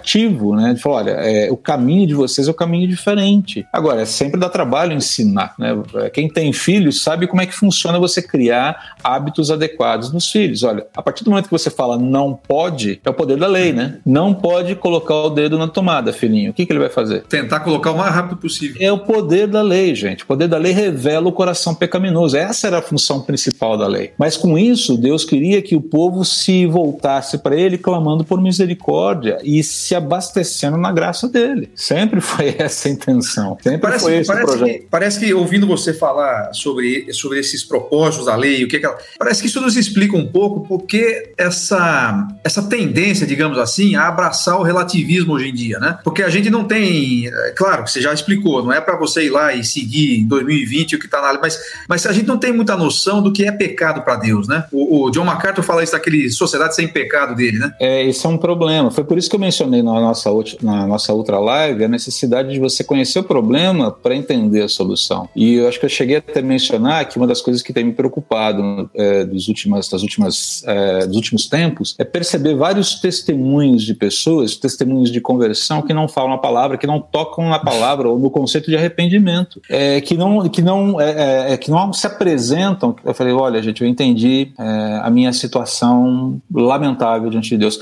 né? De falar, olha, é, o caminho de vocês é o caminho diferente. Agora, é sempre dá trabalho ensinar, né? Quem tem filhos sabe como é que funciona você criar hábitos adequados nos filhos. Olha, a partir do momento que você fala não pode, é o poder da lei, né? Não pode colocar o dedo na tomada, filhinho. O que, que ele vai fazer? Tentar colocar o mais rápido possível. É o poder da lei, gente. O poder da lei revela o coração pecaminoso. Essa era a função principal da lei. Mas com isso, Deus queria que o povo se voltasse para ele clamando por misericórdia e se abastecendo na graça dele. Sempre foi essa a intenção. Sempre parece, foi esse parece projeto. Que, parece que ouvindo você falar sobre, sobre esses propósitos da lei, o que, que ela, parece que isso nos explica um pouco porque essa, essa tendência, digamos assim, a abraçar o relativismo hoje em dia, né? Porque a gente não tem, é, claro, você já explicou, não é para você ir lá e seguir em 2020 o que está na lei, mas, mas a gente não tem muita noção do que é pecado para Deus, né? O, o, John MacArthur fala isso daquele Sociedade Sem Pecado dele, né? É, esse é um problema. Foi por isso que eu mencionei na nossa, na nossa outra live a necessidade de você conhecer o problema para entender a solução. E eu acho que eu cheguei até a mencionar que uma das coisas que tem me preocupado é, dos, últimas, das últimas, é, dos últimos tempos é perceber vários testemunhos de pessoas, testemunhos de conversão que não falam a palavra, que não tocam na palavra ou no conceito de arrependimento, é, que, não, que, não, é, é, é, que não se apresentam. Eu falei, olha, gente, eu entendi é, a minha situação lamentável diante de Deus.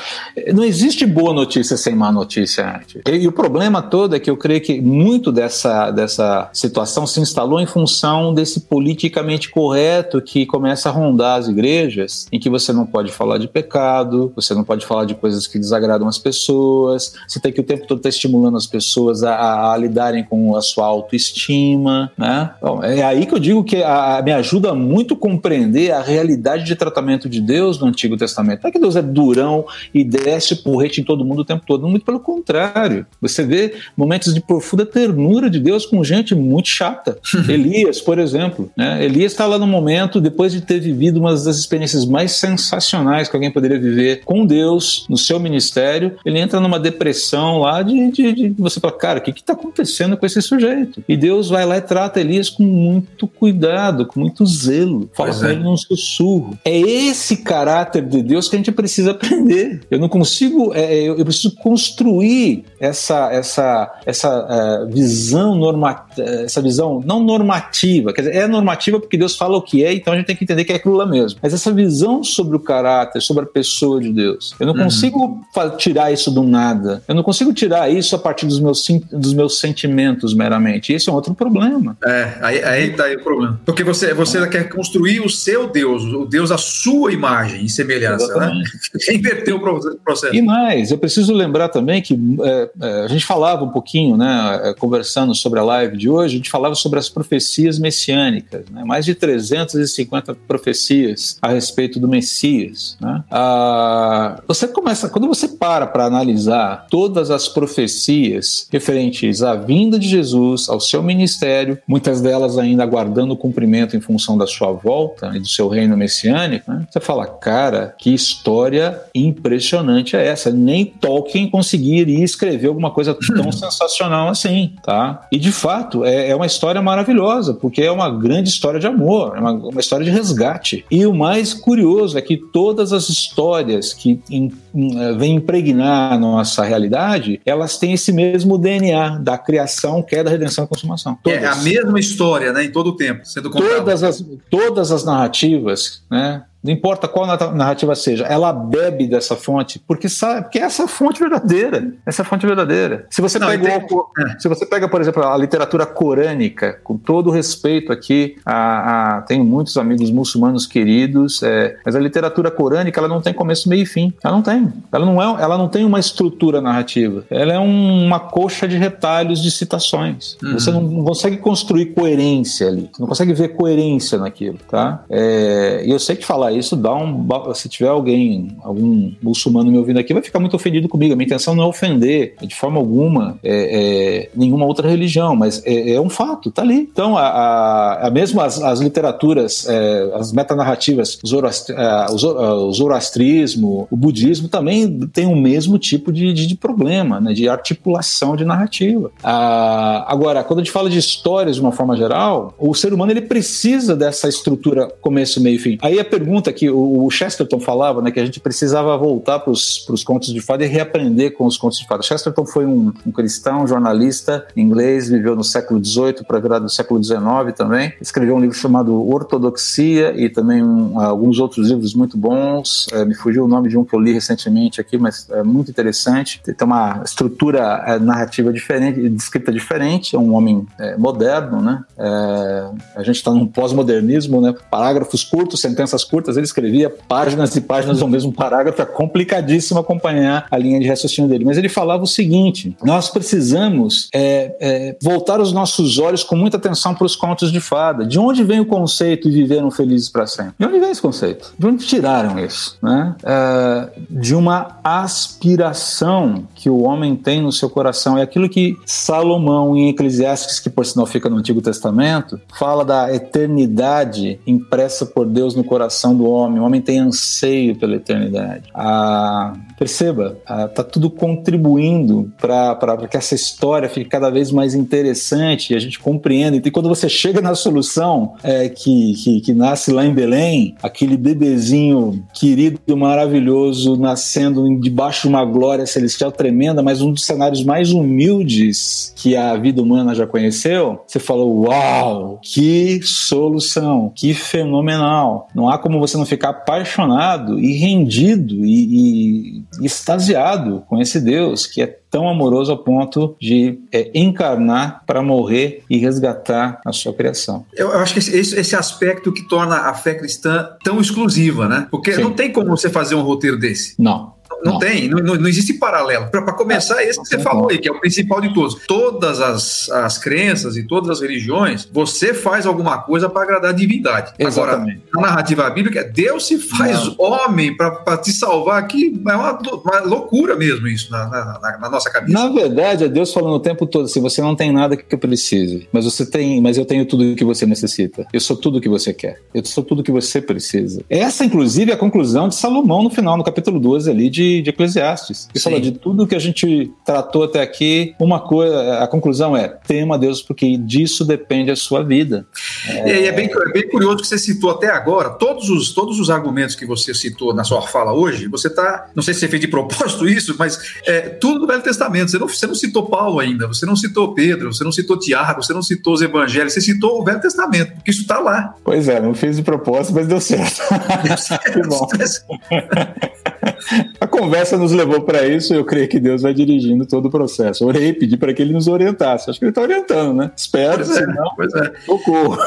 Não existe boa notícia sem má notícia. E, e o problema todo é que eu creio que muito dessa, dessa situação se instalou em função desse politicamente correto que começa a rondar as igrejas, em que você não pode falar de pecado, você não pode falar de coisas que desagradam as pessoas, você tem que o tempo todo estar estimulando as pessoas a, a, a lidarem com a sua autoestima, né? Bom, é aí que eu digo que a, me ajuda muito compreender a realidade de tratamento de Deus no Antigo Testamento. Não é que Deus é durão e desce porrete em todo mundo o tempo todo, muito pelo contrário. Você vê momentos de profunda ternura de Deus com gente muito chata. Elias, por exemplo, né? Elias está lá no momento, depois de ter vivido uma das experiências mais sensacionais que alguém poderia viver com Deus no seu ministério, ele entra numa depressão lá de, de, de você fala, cara, o que está acontecendo com esse sujeito? E Deus vai lá e trata Elias com muito cuidado, com muito zelo, fala com é. ele num sussurro. É esse caráter de Deus que a gente precisa aprender. Eu não consigo, é, é eu preciso construir essa essa essa uh, visão normativa, essa visão não normativa, quer dizer, é normativa porque Deus fala o que é, então a gente tem que entender que é aquilo lá mesmo. Mas essa visão sobre o caráter, sobre a pessoa de Deus, eu não uhum. consigo tirar isso do nada. Eu não consigo tirar isso a partir dos meus, dos meus sentimentos meramente. Esse é um outro problema. É, aí, aí tá aí o problema. Porque você, você quer construir o seu Deus, o Deus à sua imagem e semelhança, né? Exatamente. né? Inverter o processo. E mais, eu preciso lembrar também que é, é, a gente falava um pouquinho, né, é, conversando sobre a live de hoje, a gente falava sobre as profecias messiânicas, né, mais de 350 profecias a respeito do Messias. Né? Ah, você começa, quando você para para analisar todas as profecias referentes à vinda de Jesus, ao seu ministério, muitas delas ainda aguardando o cumprimento em função da sua volta e do seu reino messiânico, né? você fala, cara, que história impressionante é essa? Nem Tolkien conseguiria escrever alguma coisa tão sensacional assim, tá? E de fato é, é, uma história maravilhosa, porque é uma grande história de amor, é uma, uma história de resgate. E o mais curioso é que todas as histórias que in, in, eh, vêm impregnar a nossa realidade, elas têm esse mesmo DNA da criação, queda, redenção e consumação. Todas. É a mesma história, né, em todo o tempo, sendo Todas as, todas as narrativas, né, não importa qual narrativa seja, ela bebe dessa fonte, porque sabe que é essa fonte verdadeira, essa fonte verdadeira. Se você, não, pega. É. se você pega, por exemplo, a literatura corânica, com todo respeito aqui, a, a tenho muitos amigos muçulmanos queridos, é, mas a literatura corânica ela não tem começo, meio e fim. Ela não tem. Ela não, é, ela não tem uma estrutura narrativa. Ela é um, uma coxa de retalhos de citações. Uhum. Você não, não, consegue construir coerência ali. Você não consegue ver coerência naquilo, tá? É, e eu sei que falar isso dá um. Se tiver alguém, algum muçulmano me ouvindo aqui, vai ficar muito ofendido comigo. A minha intenção não é ofender de forma alguma é, é, nenhuma outra religião, mas é, é, um fato, tá ali. Então, a, a, a mesmo as, as literaturas, é, as metanarrativas, zoroastri, o zoroastrismo, o budismo também tem o mesmo tipo de, de, de problema, né, de articulação de narrativa. agora, quando a gente fala de histórias de uma forma geral, o ser humano ele precisa dessa estrutura começo, meio e fim. Aí a pergunta pergunta que o Chesterton falava, né, que a gente precisava voltar para os contos de fada e reaprender com os contos de fada. Chesterton foi um, um cristão, jornalista inglês, viveu no século XVIII para virar do século XIX também. Escreveu um livro chamado Ortodoxia e também um, alguns outros livros muito bons. É, me fugiu o nome de um que eu li recentemente aqui, mas é muito interessante. Tem uma estrutura é, narrativa diferente, descrita diferente. É um homem é, moderno, né? É, a gente está num pós-modernismo, né? Parágrafos curtos, sentenças curtas ele escrevia páginas e páginas do mesmo parágrafo, é complicadíssimo acompanhar a linha de raciocínio dele. Mas ele falava o seguinte: nós precisamos é, é, voltar os nossos olhos com muita atenção para os contos de fada. De onde vem o conceito de viveram felizes para sempre? De onde vem esse conceito? De onde tiraram isso? Né? É, de uma aspiração que o homem tem no seu coração. É aquilo que Salomão, em Eclesiastes, que por sinal fica no Antigo Testamento, fala da eternidade impressa por Deus no coração do homem. O homem tem anseio pela eternidade. Ah, perceba, está ah, tudo contribuindo para que essa história fique cada vez mais interessante e a gente compreenda. E quando você chega na solução é, que, que, que nasce lá em Belém, aquele bebezinho querido, maravilhoso, nascendo debaixo de uma glória celestial tremenda, mas um dos cenários mais humildes que a vida humana já conheceu, você falou: Uau, que solução, que fenomenal. Não há como você não ficar apaixonado e rendido e, e extasiado com esse Deus que é tão amoroso ao ponto de é, encarnar para morrer e resgatar a sua criação. Eu acho que esse, esse, aspecto que torna a fé cristã tão exclusiva, né? Porque Sim. não tem como você fazer um roteiro desse. Não. Não, não, tem, não, não existe paralelo. Para começar, esse que você falou aí, que é o principal de todos. Todas as, as crenças e todas as religiões, você faz alguma coisa para agradar a divindade. Exatamente. Agora, na narrativa bíblica, Deus se faz não. homem para te salvar aqui. É uma, uma loucura mesmo isso na, na, na, nossa cabeça. Na verdade, é Deus falando o tempo todo assim: você não tem nada que eu precise, mas você tem, mas eu tenho tudo que você necessita. Eu sou tudo que você quer. Eu sou tudo que você precisa. Essa, inclusive, é a conclusão de Salomão no final, no capítulo 12 ali de de, Eclesiastes, que Sim. fala de tudo que a gente tratou até aqui. Uma coisa, a conclusão é: tema Deus, porque disso depende a sua vida. É, é, bem, é bem curioso que você citou até agora, todos os, todos os argumentos que você citou na sua fala hoje, você está, não sei se você fez de propósito isso, mas é, tudo no Velho Testamento. Você não, você não citou Paulo ainda, você não citou Pedro, você não citou Tiago, você não citou os evangelhos, você citou o Velho Testamento, porque isso está lá. Pois é, não fiz de propósito, mas deu certo. Deu certo. que bom. A conversa nos levou para isso e eu creio que Deus vai dirigindo todo o processo. Orei, pedi para que ele nos orientasse. Acho que ele está orientando, né? Espero, pois é, senão, pois é. socorro.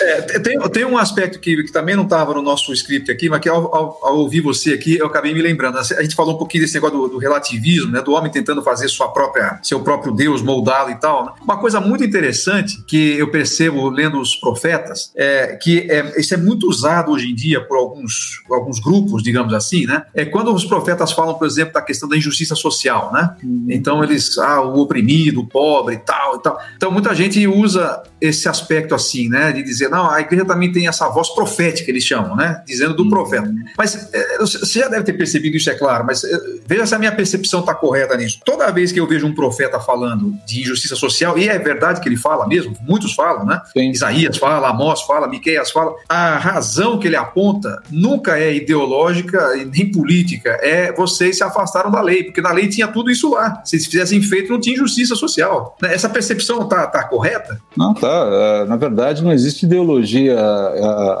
É, tem, tem um aspecto que, que também não estava no nosso script aqui, mas que ao, ao, ao, ouvir você aqui, eu acabei me lembrando. A gente falou um pouquinho desse negócio do, do relativismo, né, do homem tentando fazer sua própria, seu próprio Deus, moldá-lo e tal. Né? Uma coisa muito interessante que eu percebo lendo os profetas é que é, isso é muito usado hoje em dia por alguns, alguns grupos, digamos assim, né? É quando os profetas falam, por exemplo, da questão da injustiça social, né? Uhum. Então eles, ah, o oprimido, o pobre e tal e tal. Então muita gente usa esse aspecto assim, né? De dizer, não, a igreja também tem essa voz profética, eles chamam, né? Dizendo do uhum. profeta. Mas é, você já deve ter percebido isso, é claro, mas é, veja se a minha percepção está correta nisso. Toda vez que eu vejo um profeta falando de injustiça social, e é verdade que ele fala mesmo, muitos falam, né? Sim. Isaías fala, Amós fala, Miqueias fala, a razão que ele aponta nunca é ideológica e nem política, é vocês se afastaram da lei, porque na lei tinha tudo isso lá. Se eles fizessem feito, não tinha injustiça social. Né? Essa percepção tá, tá correta? Não, tá. É, na verdade, não existe ideologia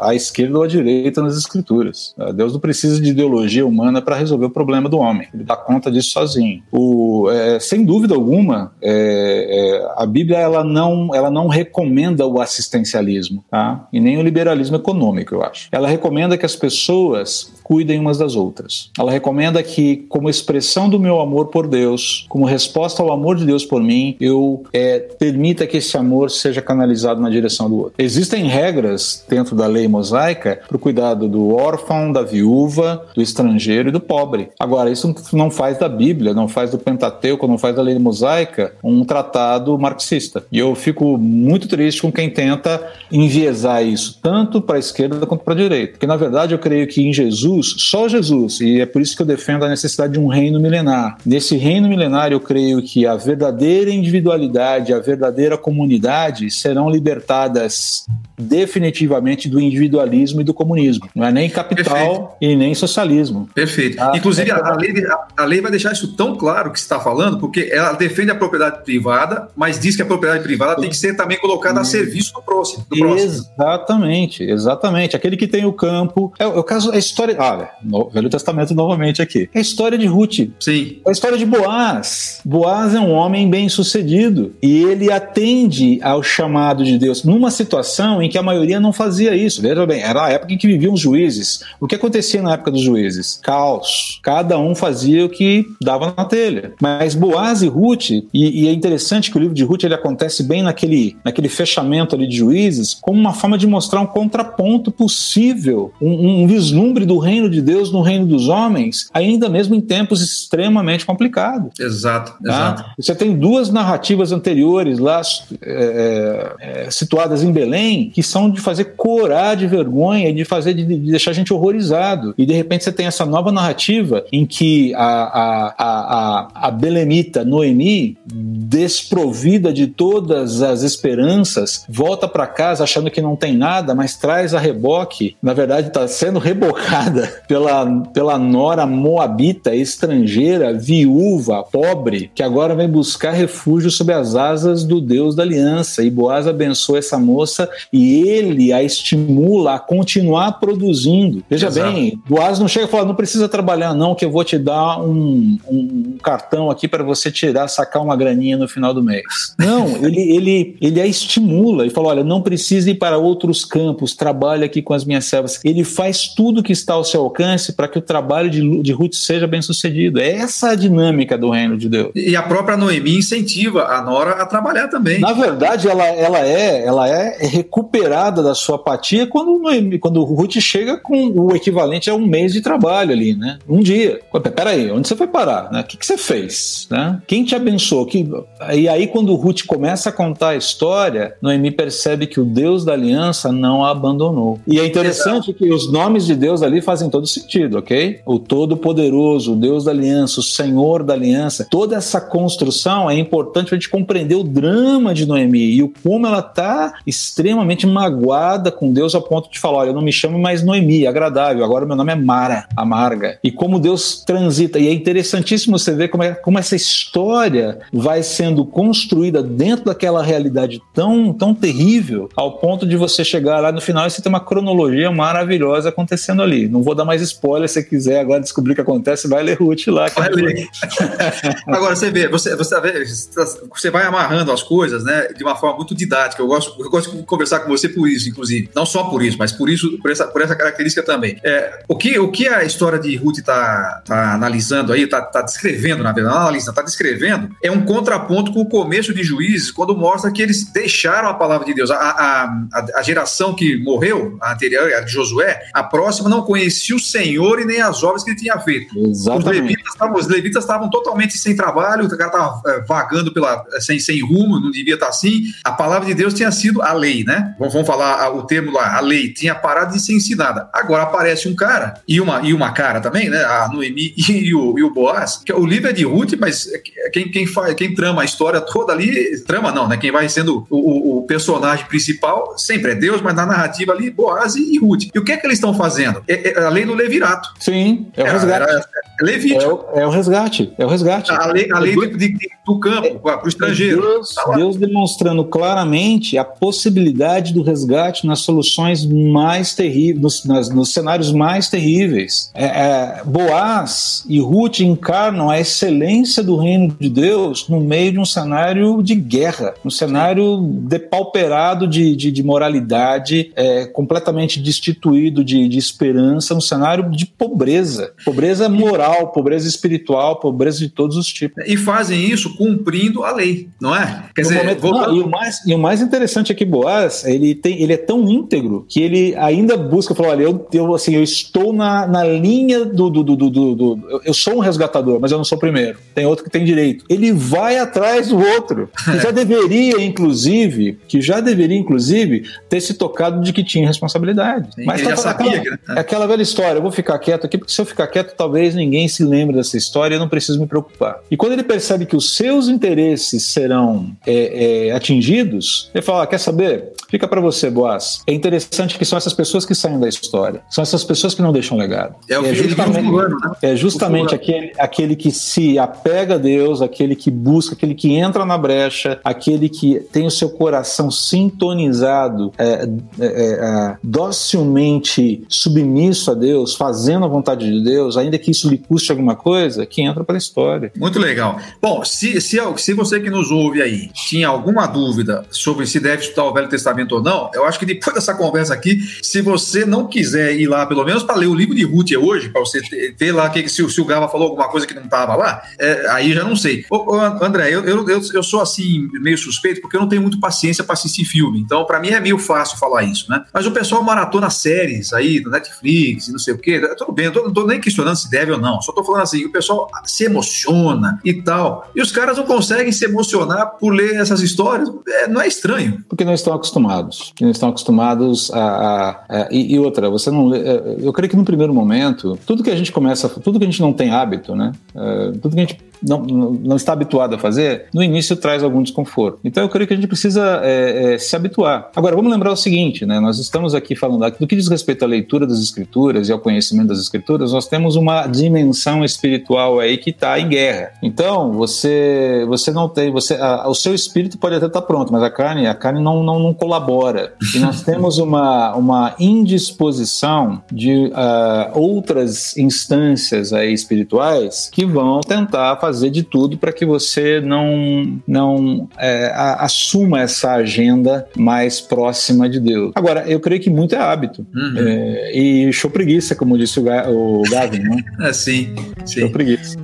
à esquerda ou à direita nas escrituras. É, Deus não precisa de ideologia humana para resolver o problema do homem. Ele dá conta disso sozinho. O, é, sem dúvida alguma, é, é, a Bíblia ela não, ela não recomenda o assistencialismo tá? e nem o liberalismo econômico, eu acho. Ela recomenda que as pessoas cuidem umas das outras. Ela recomenda que, como expressão do meu amor por Deus, como resposta ao amor de Deus por mim, eu é, permita que esse amor seja canalizado na direção do outro. Existem regras dentro da lei mosaica para o cuidado do órfão, da viúva, do estrangeiro e do pobre. Agora, isso não faz da Bíblia, não faz do Pentateuco, não faz da lei mosaica um tratado marxista. E eu fico muito triste com quem tenta enviesar isso, tanto para a esquerda quanto para a direita. Porque, na verdade, eu creio que em Jesus Jesus, só Jesus, e é por isso que eu defendo a necessidade de um reino milenar. Nesse reino milenar, eu creio que a verdadeira individualidade, a verdadeira comunidade serão libertadas definitivamente do individualismo e do comunismo. Não é nem capital Perfeito. e nem socialismo. Perfeito. Tá? Inclusive, é a, lei, a, lei vai deixar isso tão claro que você está falando, porque ela defende a propriedade privada, mas diz que a propriedade privada tem que ser também colocada a serviço do próximo. Do próximo. Exatamente, exatamente. Aquele que tem o campo. É, é o caso, a história. Olha, no Velho Testamento novamente aqui. É a história de Ruth. Sim. É a história de Boaz. Boaz é um homem bem sucedido e ele atende ao chamado de Deus numa situação em que a maioria não fazia isso. Veja bem, era a época em que viviam os juízes. O que acontecia na época dos juízes? Caos. Cada um fazia o que dava na telha. Mas Boaz e Ruth, e, e é interessante que o livro de Ruth ele acontece bem naquele, naquele fechamento ali de juízes, como uma forma de mostrar um contraponto possível, um, um vislumbre do reino de Deus no reino dos homens, ainda mesmo em tempos extremamente complicados. Exato, tá? exato. Você tem duas narrativas anteriores lá é, é, situadas em Belém que são de fazer corar de vergonha, de fazer de, de, deixar a gente horrorizado. E de repente você tem essa nova narrativa em que a, a, a, a, a Belemita Noemi, desprovida de todas as esperanças, volta para casa achando que não tem nada, mas traz a reboque. Na verdade, está sendo rebocada pela, pela nora moabita, estrangeira, viúva, pobre, que agora vem buscar refúgio sob as asas do Deus da aliança. E Boaz abençoa essa moça e ele a estimula a continuar produzindo. Veja Exato. bem, Boaz não chega e fala: não precisa trabalhar, não, que eu vou te dar um, um cartão aqui para você tirar, sacar uma graninha no final do mês. Não, ele, ele, ele a estimula e fala: olha, não precisa ir para outros campos, trabalhe aqui com as minhas servas. Ele faz tudo que está ao seu alcance para que o trabalho de, de Ruth seja bem sucedido. É essa a dinâmica do reino de Deus. E a própria Noemi incentiva a Nora a trabalhar também. Na verdade, ela, ela, é, ela é recuperada da sua apatia quando, Noemi, quando o Ruth chega com o equivalente a um mês de trabalho ali, né? Um dia. Peraí, onde você foi parar? Né? O que, que você fez? Né? Quem te abençoou? Que... E aí, quando o Ruth começa a contar a história, Noemi percebe que o Deus da aliança não a abandonou. E é interessante Exato. que os nomes de Deus ali fazem todo sentido, ok? O Todo-Poderoso, o Deus da aliança, o Senhor da aliança. Toda essa construção é importante para a gente compreender o drama de Noemi e o como ela está extremamente magoada com Deus ao ponto de falar: olha, eu não me chamo mais Noemi, agradável, agora meu nome é Mara, amarga. E como Deus transita. E é interessantíssimo você ver como, é, como essa história vai sendo construída dentro daquela realidade tão, tão terrível, ao ponto de você chegar lá no final e você ter uma cronologia maravilhosa acontecendo ali. Não vou dar mais spoiler, se você quiser agora descobrir o que acontece, vai ler Ruth lá. Vai ler. agora você vê, você, você, vê, você vai amarrando as coisas, né, de uma forma muito didática. Eu gosto, eu gosto de conversar com você por isso, inclusive. Não só por isso, mas por isso, por essa, por essa característica também. É, o, que, o que a história de Ruth está tá analisando aí, está tá descrevendo, na verdade, não analisa, está descrevendo, é um contraponto com o começo de Juízes, quando mostra que eles deixaram a palavra de Deus. A, a, a, a geração que morreu, a anterior, a de Josué, a próxima não conhecia o Senhor e nem as obras que ele tinha feito. Exatamente. Os levitas, tavam, os levitas estavam totalmente sem trabalho, o cara estava é, vagando pela, sem, sem rumo, não devia estar assim. A palavra de Deus tinha sido a lei, né? Vamos falar o termo lá, a lei, tinha parado de ser ensinada. Agora aparece um cara, e uma, e uma cara também, né? A Noemi e, e, o, e o Boaz, que o livro é de Ruth, mas quem, quem, faz, quem trama a história toda ali, trama não, né? Quem vai sendo o, o, personagem principal sempre é Deus, mas na narrativa ali, Boaz e Ruth. E o que é que eles estão fazendo? É, é a lei do levirato. Sim, é o resgate. Era, é Levítico. É o, é o, resgate, é o resgate. A lei, a lei do, de, do campo para o estrangeiro. Deus, tá Deus demonstrando claramente a possibilidade do resgate nas soluções mais terríveis, nos, nos cenários mais terríveis. É, é, Boaz e Ruth encarnam a excelência do reino de Deus no meio de um cenário de guerra, um cenário depauperado de, de, de moralidade, é, completamente destituído de, de esperança, um cenário de pobreza. Pobreza moral, pobreza espiritual, pobreza de todos os tipos. E fazem isso cumprindo a lei, não é? Quer no dizer, momento, voltando... não, e, o mais, e o mais interessante é que Boaz, ele, tem, ele é tão íntegro que ele ainda busca, falar, olha, eu, eu, assim, eu estou na, na linha do, do, do, do, do, Eu sou um resgatador, mas eu não sou o primeiro. Tem outro que tem direito. Ele vai atrás do outro. Que já deveria, inclusive, que já deveria, inclusive, ter se tocado de que tinha responsabilidade. Sim, mas tá, sabia aquela, que... aquela velha história, eu vou ficar quieto aqui, porque se eu ficar quieto, talvez ninguém se lembre dessa história e eu não preciso me preocupar. E quando ele percebe que os seus interesses serão é, é, atingidos, ele fala: ah, quer saber? Fica para você, Boaz. É interessante que são essas pessoas que saem da história. São essas pessoas que não deixam legado. É, o é justamente, fulano, né? é justamente aquele, aquele que se apega a Deus, aquele que busca, aquele que entra na brecha, aquele que tem o seu coração sintonizado, é, é, é docilmente submisso a Deus, fazendo a vontade de Deus, ainda que isso lhe custe alguma coisa, que entra para a história. Muito legal. Bom, se, se, se você que nos ouve aí tinha alguma dúvida sobre se deve estudar o Velho Testamento, ou não, eu acho que depois dessa conversa aqui, se você não quiser ir lá, pelo menos para ler o livro de Ruth hoje, para você ter, ter, lá que, se, se, o Gava falou alguma coisa que não estava lá, é, aí já não sei. Ô, ô, André, eu, eu, eu, eu, sou assim, meio suspeito, porque eu não tenho muito paciência para assistir filme. Então, para mim é meio fácil falar isso, né? Mas o pessoal maratona séries aí, do Netflix e não sei o quê. Tudo bem, eu não tô nem questionando se deve ou não. Só tô falando assim, o pessoal se emociona e tal. E os caras não conseguem se emocionar por ler essas histórias. É, não é estranho. Porque não estão acostumados acostumados, que não estão acostumados a, a, a e, e, outra, você não, é, eu creio que no primeiro momento, tudo que a gente começa, tudo que a gente não tem hábito, né, é, tudo que a gente não, não está habituado a fazer, no início traz algum desconforto. Então eu creio que a gente precisa é, é, se habituar. Agora, vamos lembrar o seguinte, né? Nós estamos aqui falando aqui, do que diz respeito à leitura das escrituras e ao conhecimento das escrituras, nós temos uma dimensão espiritual aí que está em guerra. Então, você você não tem, você a, o seu espírito pode até estar tá pronto, mas a carne, a carne não, não, não colabora. E nós temos uma, uma indisposição de uh, outras instâncias aí espirituais que vão tentar fazer fazer de tudo para que você não, não é, a, assuma essa agenda mais próxima de Deus. Agora, eu creio que muito é hábito. Uhum. É, e show preguiça, como disse o, Ga, o Gavin, né? é, sim, sim. Show preguiça.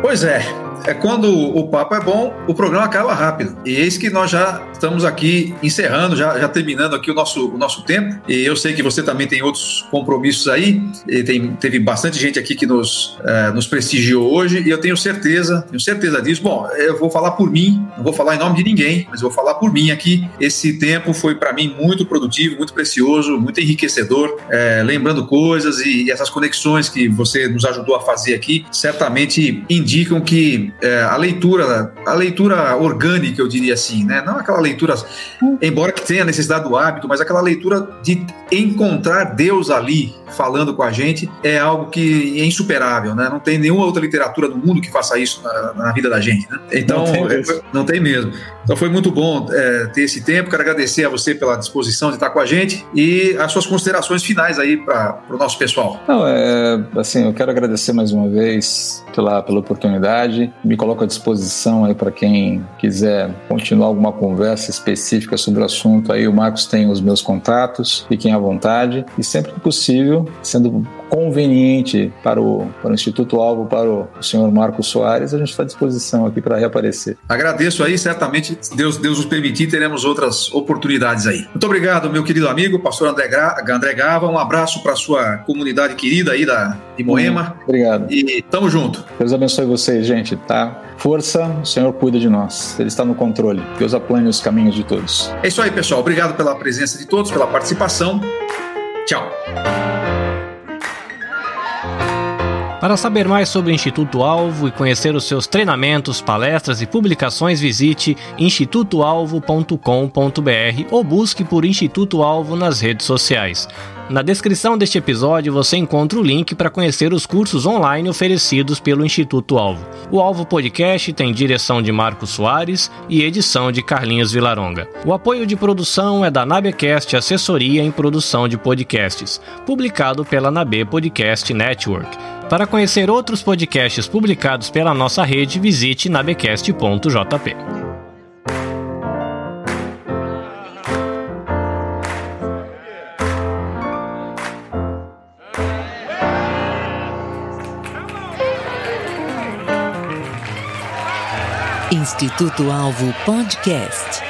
Pois é, é quando o papo é bom, o programa acaba rápido. E eis que nós já estamos aqui encerrando, já, já terminando aqui o nosso, o nosso tempo. E eu sei que você também tem outros compromissos aí. E tem, teve bastante gente aqui que nos, é, nos prestigiou hoje. E eu tenho certeza, tenho certeza disso. Bom, eu vou falar por mim, não vou falar em nome de ninguém, mas vou falar por mim aqui. Esse tempo foi para mim muito produtivo, muito precioso, muito enriquecedor. É, lembrando coisas e, e essas conexões que você nos ajudou a fazer aqui, certamente indicam que é, a leitura, a leitura orgânica, eu diria assim, né? Não aquela leitura, embora que tenha necessidade do hábito, mas aquela leitura de encontrar Deus ali falando com a gente é algo que é insuperável, né? Não tem nenhuma outra literatura do mundo que faça isso na, na vida da gente, né? Então, não tem, é, não tem mesmo. Então foi muito bom é, ter esse tempo. Quero agradecer a você pela disposição de estar com a gente e as suas considerações finais aí para o nosso pessoal. Não, é, assim, eu quero agradecer mais uma vez pela, pela oportunidade. Me coloco à disposição aí para quem quiser continuar alguma conversa específica sobre o assunto. Aí o Marcos tem os meus contatos, fiquem à vontade. E sempre que possível, sendo conveniente para o, para o Instituto Alvo, para o senhor Marcos Soares, a gente está à disposição aqui para reaparecer. Agradeço aí, certamente, Deus, Deus nos permitir, teremos outras oportunidades aí. Muito obrigado, meu querido amigo, pastor André, Gra, André Gava, um abraço para a sua comunidade querida aí da, de Moema. Hum, obrigado. E tamo junto. Deus abençoe vocês, gente, tá? Força, o Senhor cuida de nós, Ele está no controle. Deus aplane os caminhos de todos. É isso aí, pessoal. Obrigado pela presença de todos, pela participação. Tchau. Para saber mais sobre o Instituto Alvo e conhecer os seus treinamentos, palestras e publicações, visite institutoalvo.com.br ou busque por Instituto Alvo nas redes sociais. Na descrição deste episódio você encontra o link para conhecer os cursos online oferecidos pelo Instituto Alvo. O Alvo Podcast tem direção de Marcos Soares e edição de Carlinhos Vilaronga. O apoio de produção é da Nabecast Assessoria em Produção de Podcasts, publicado pela Nabe Podcast Network. Para conhecer outros podcasts publicados pela nossa rede, visite nabecast.jp. Instituto Alvo Podcast.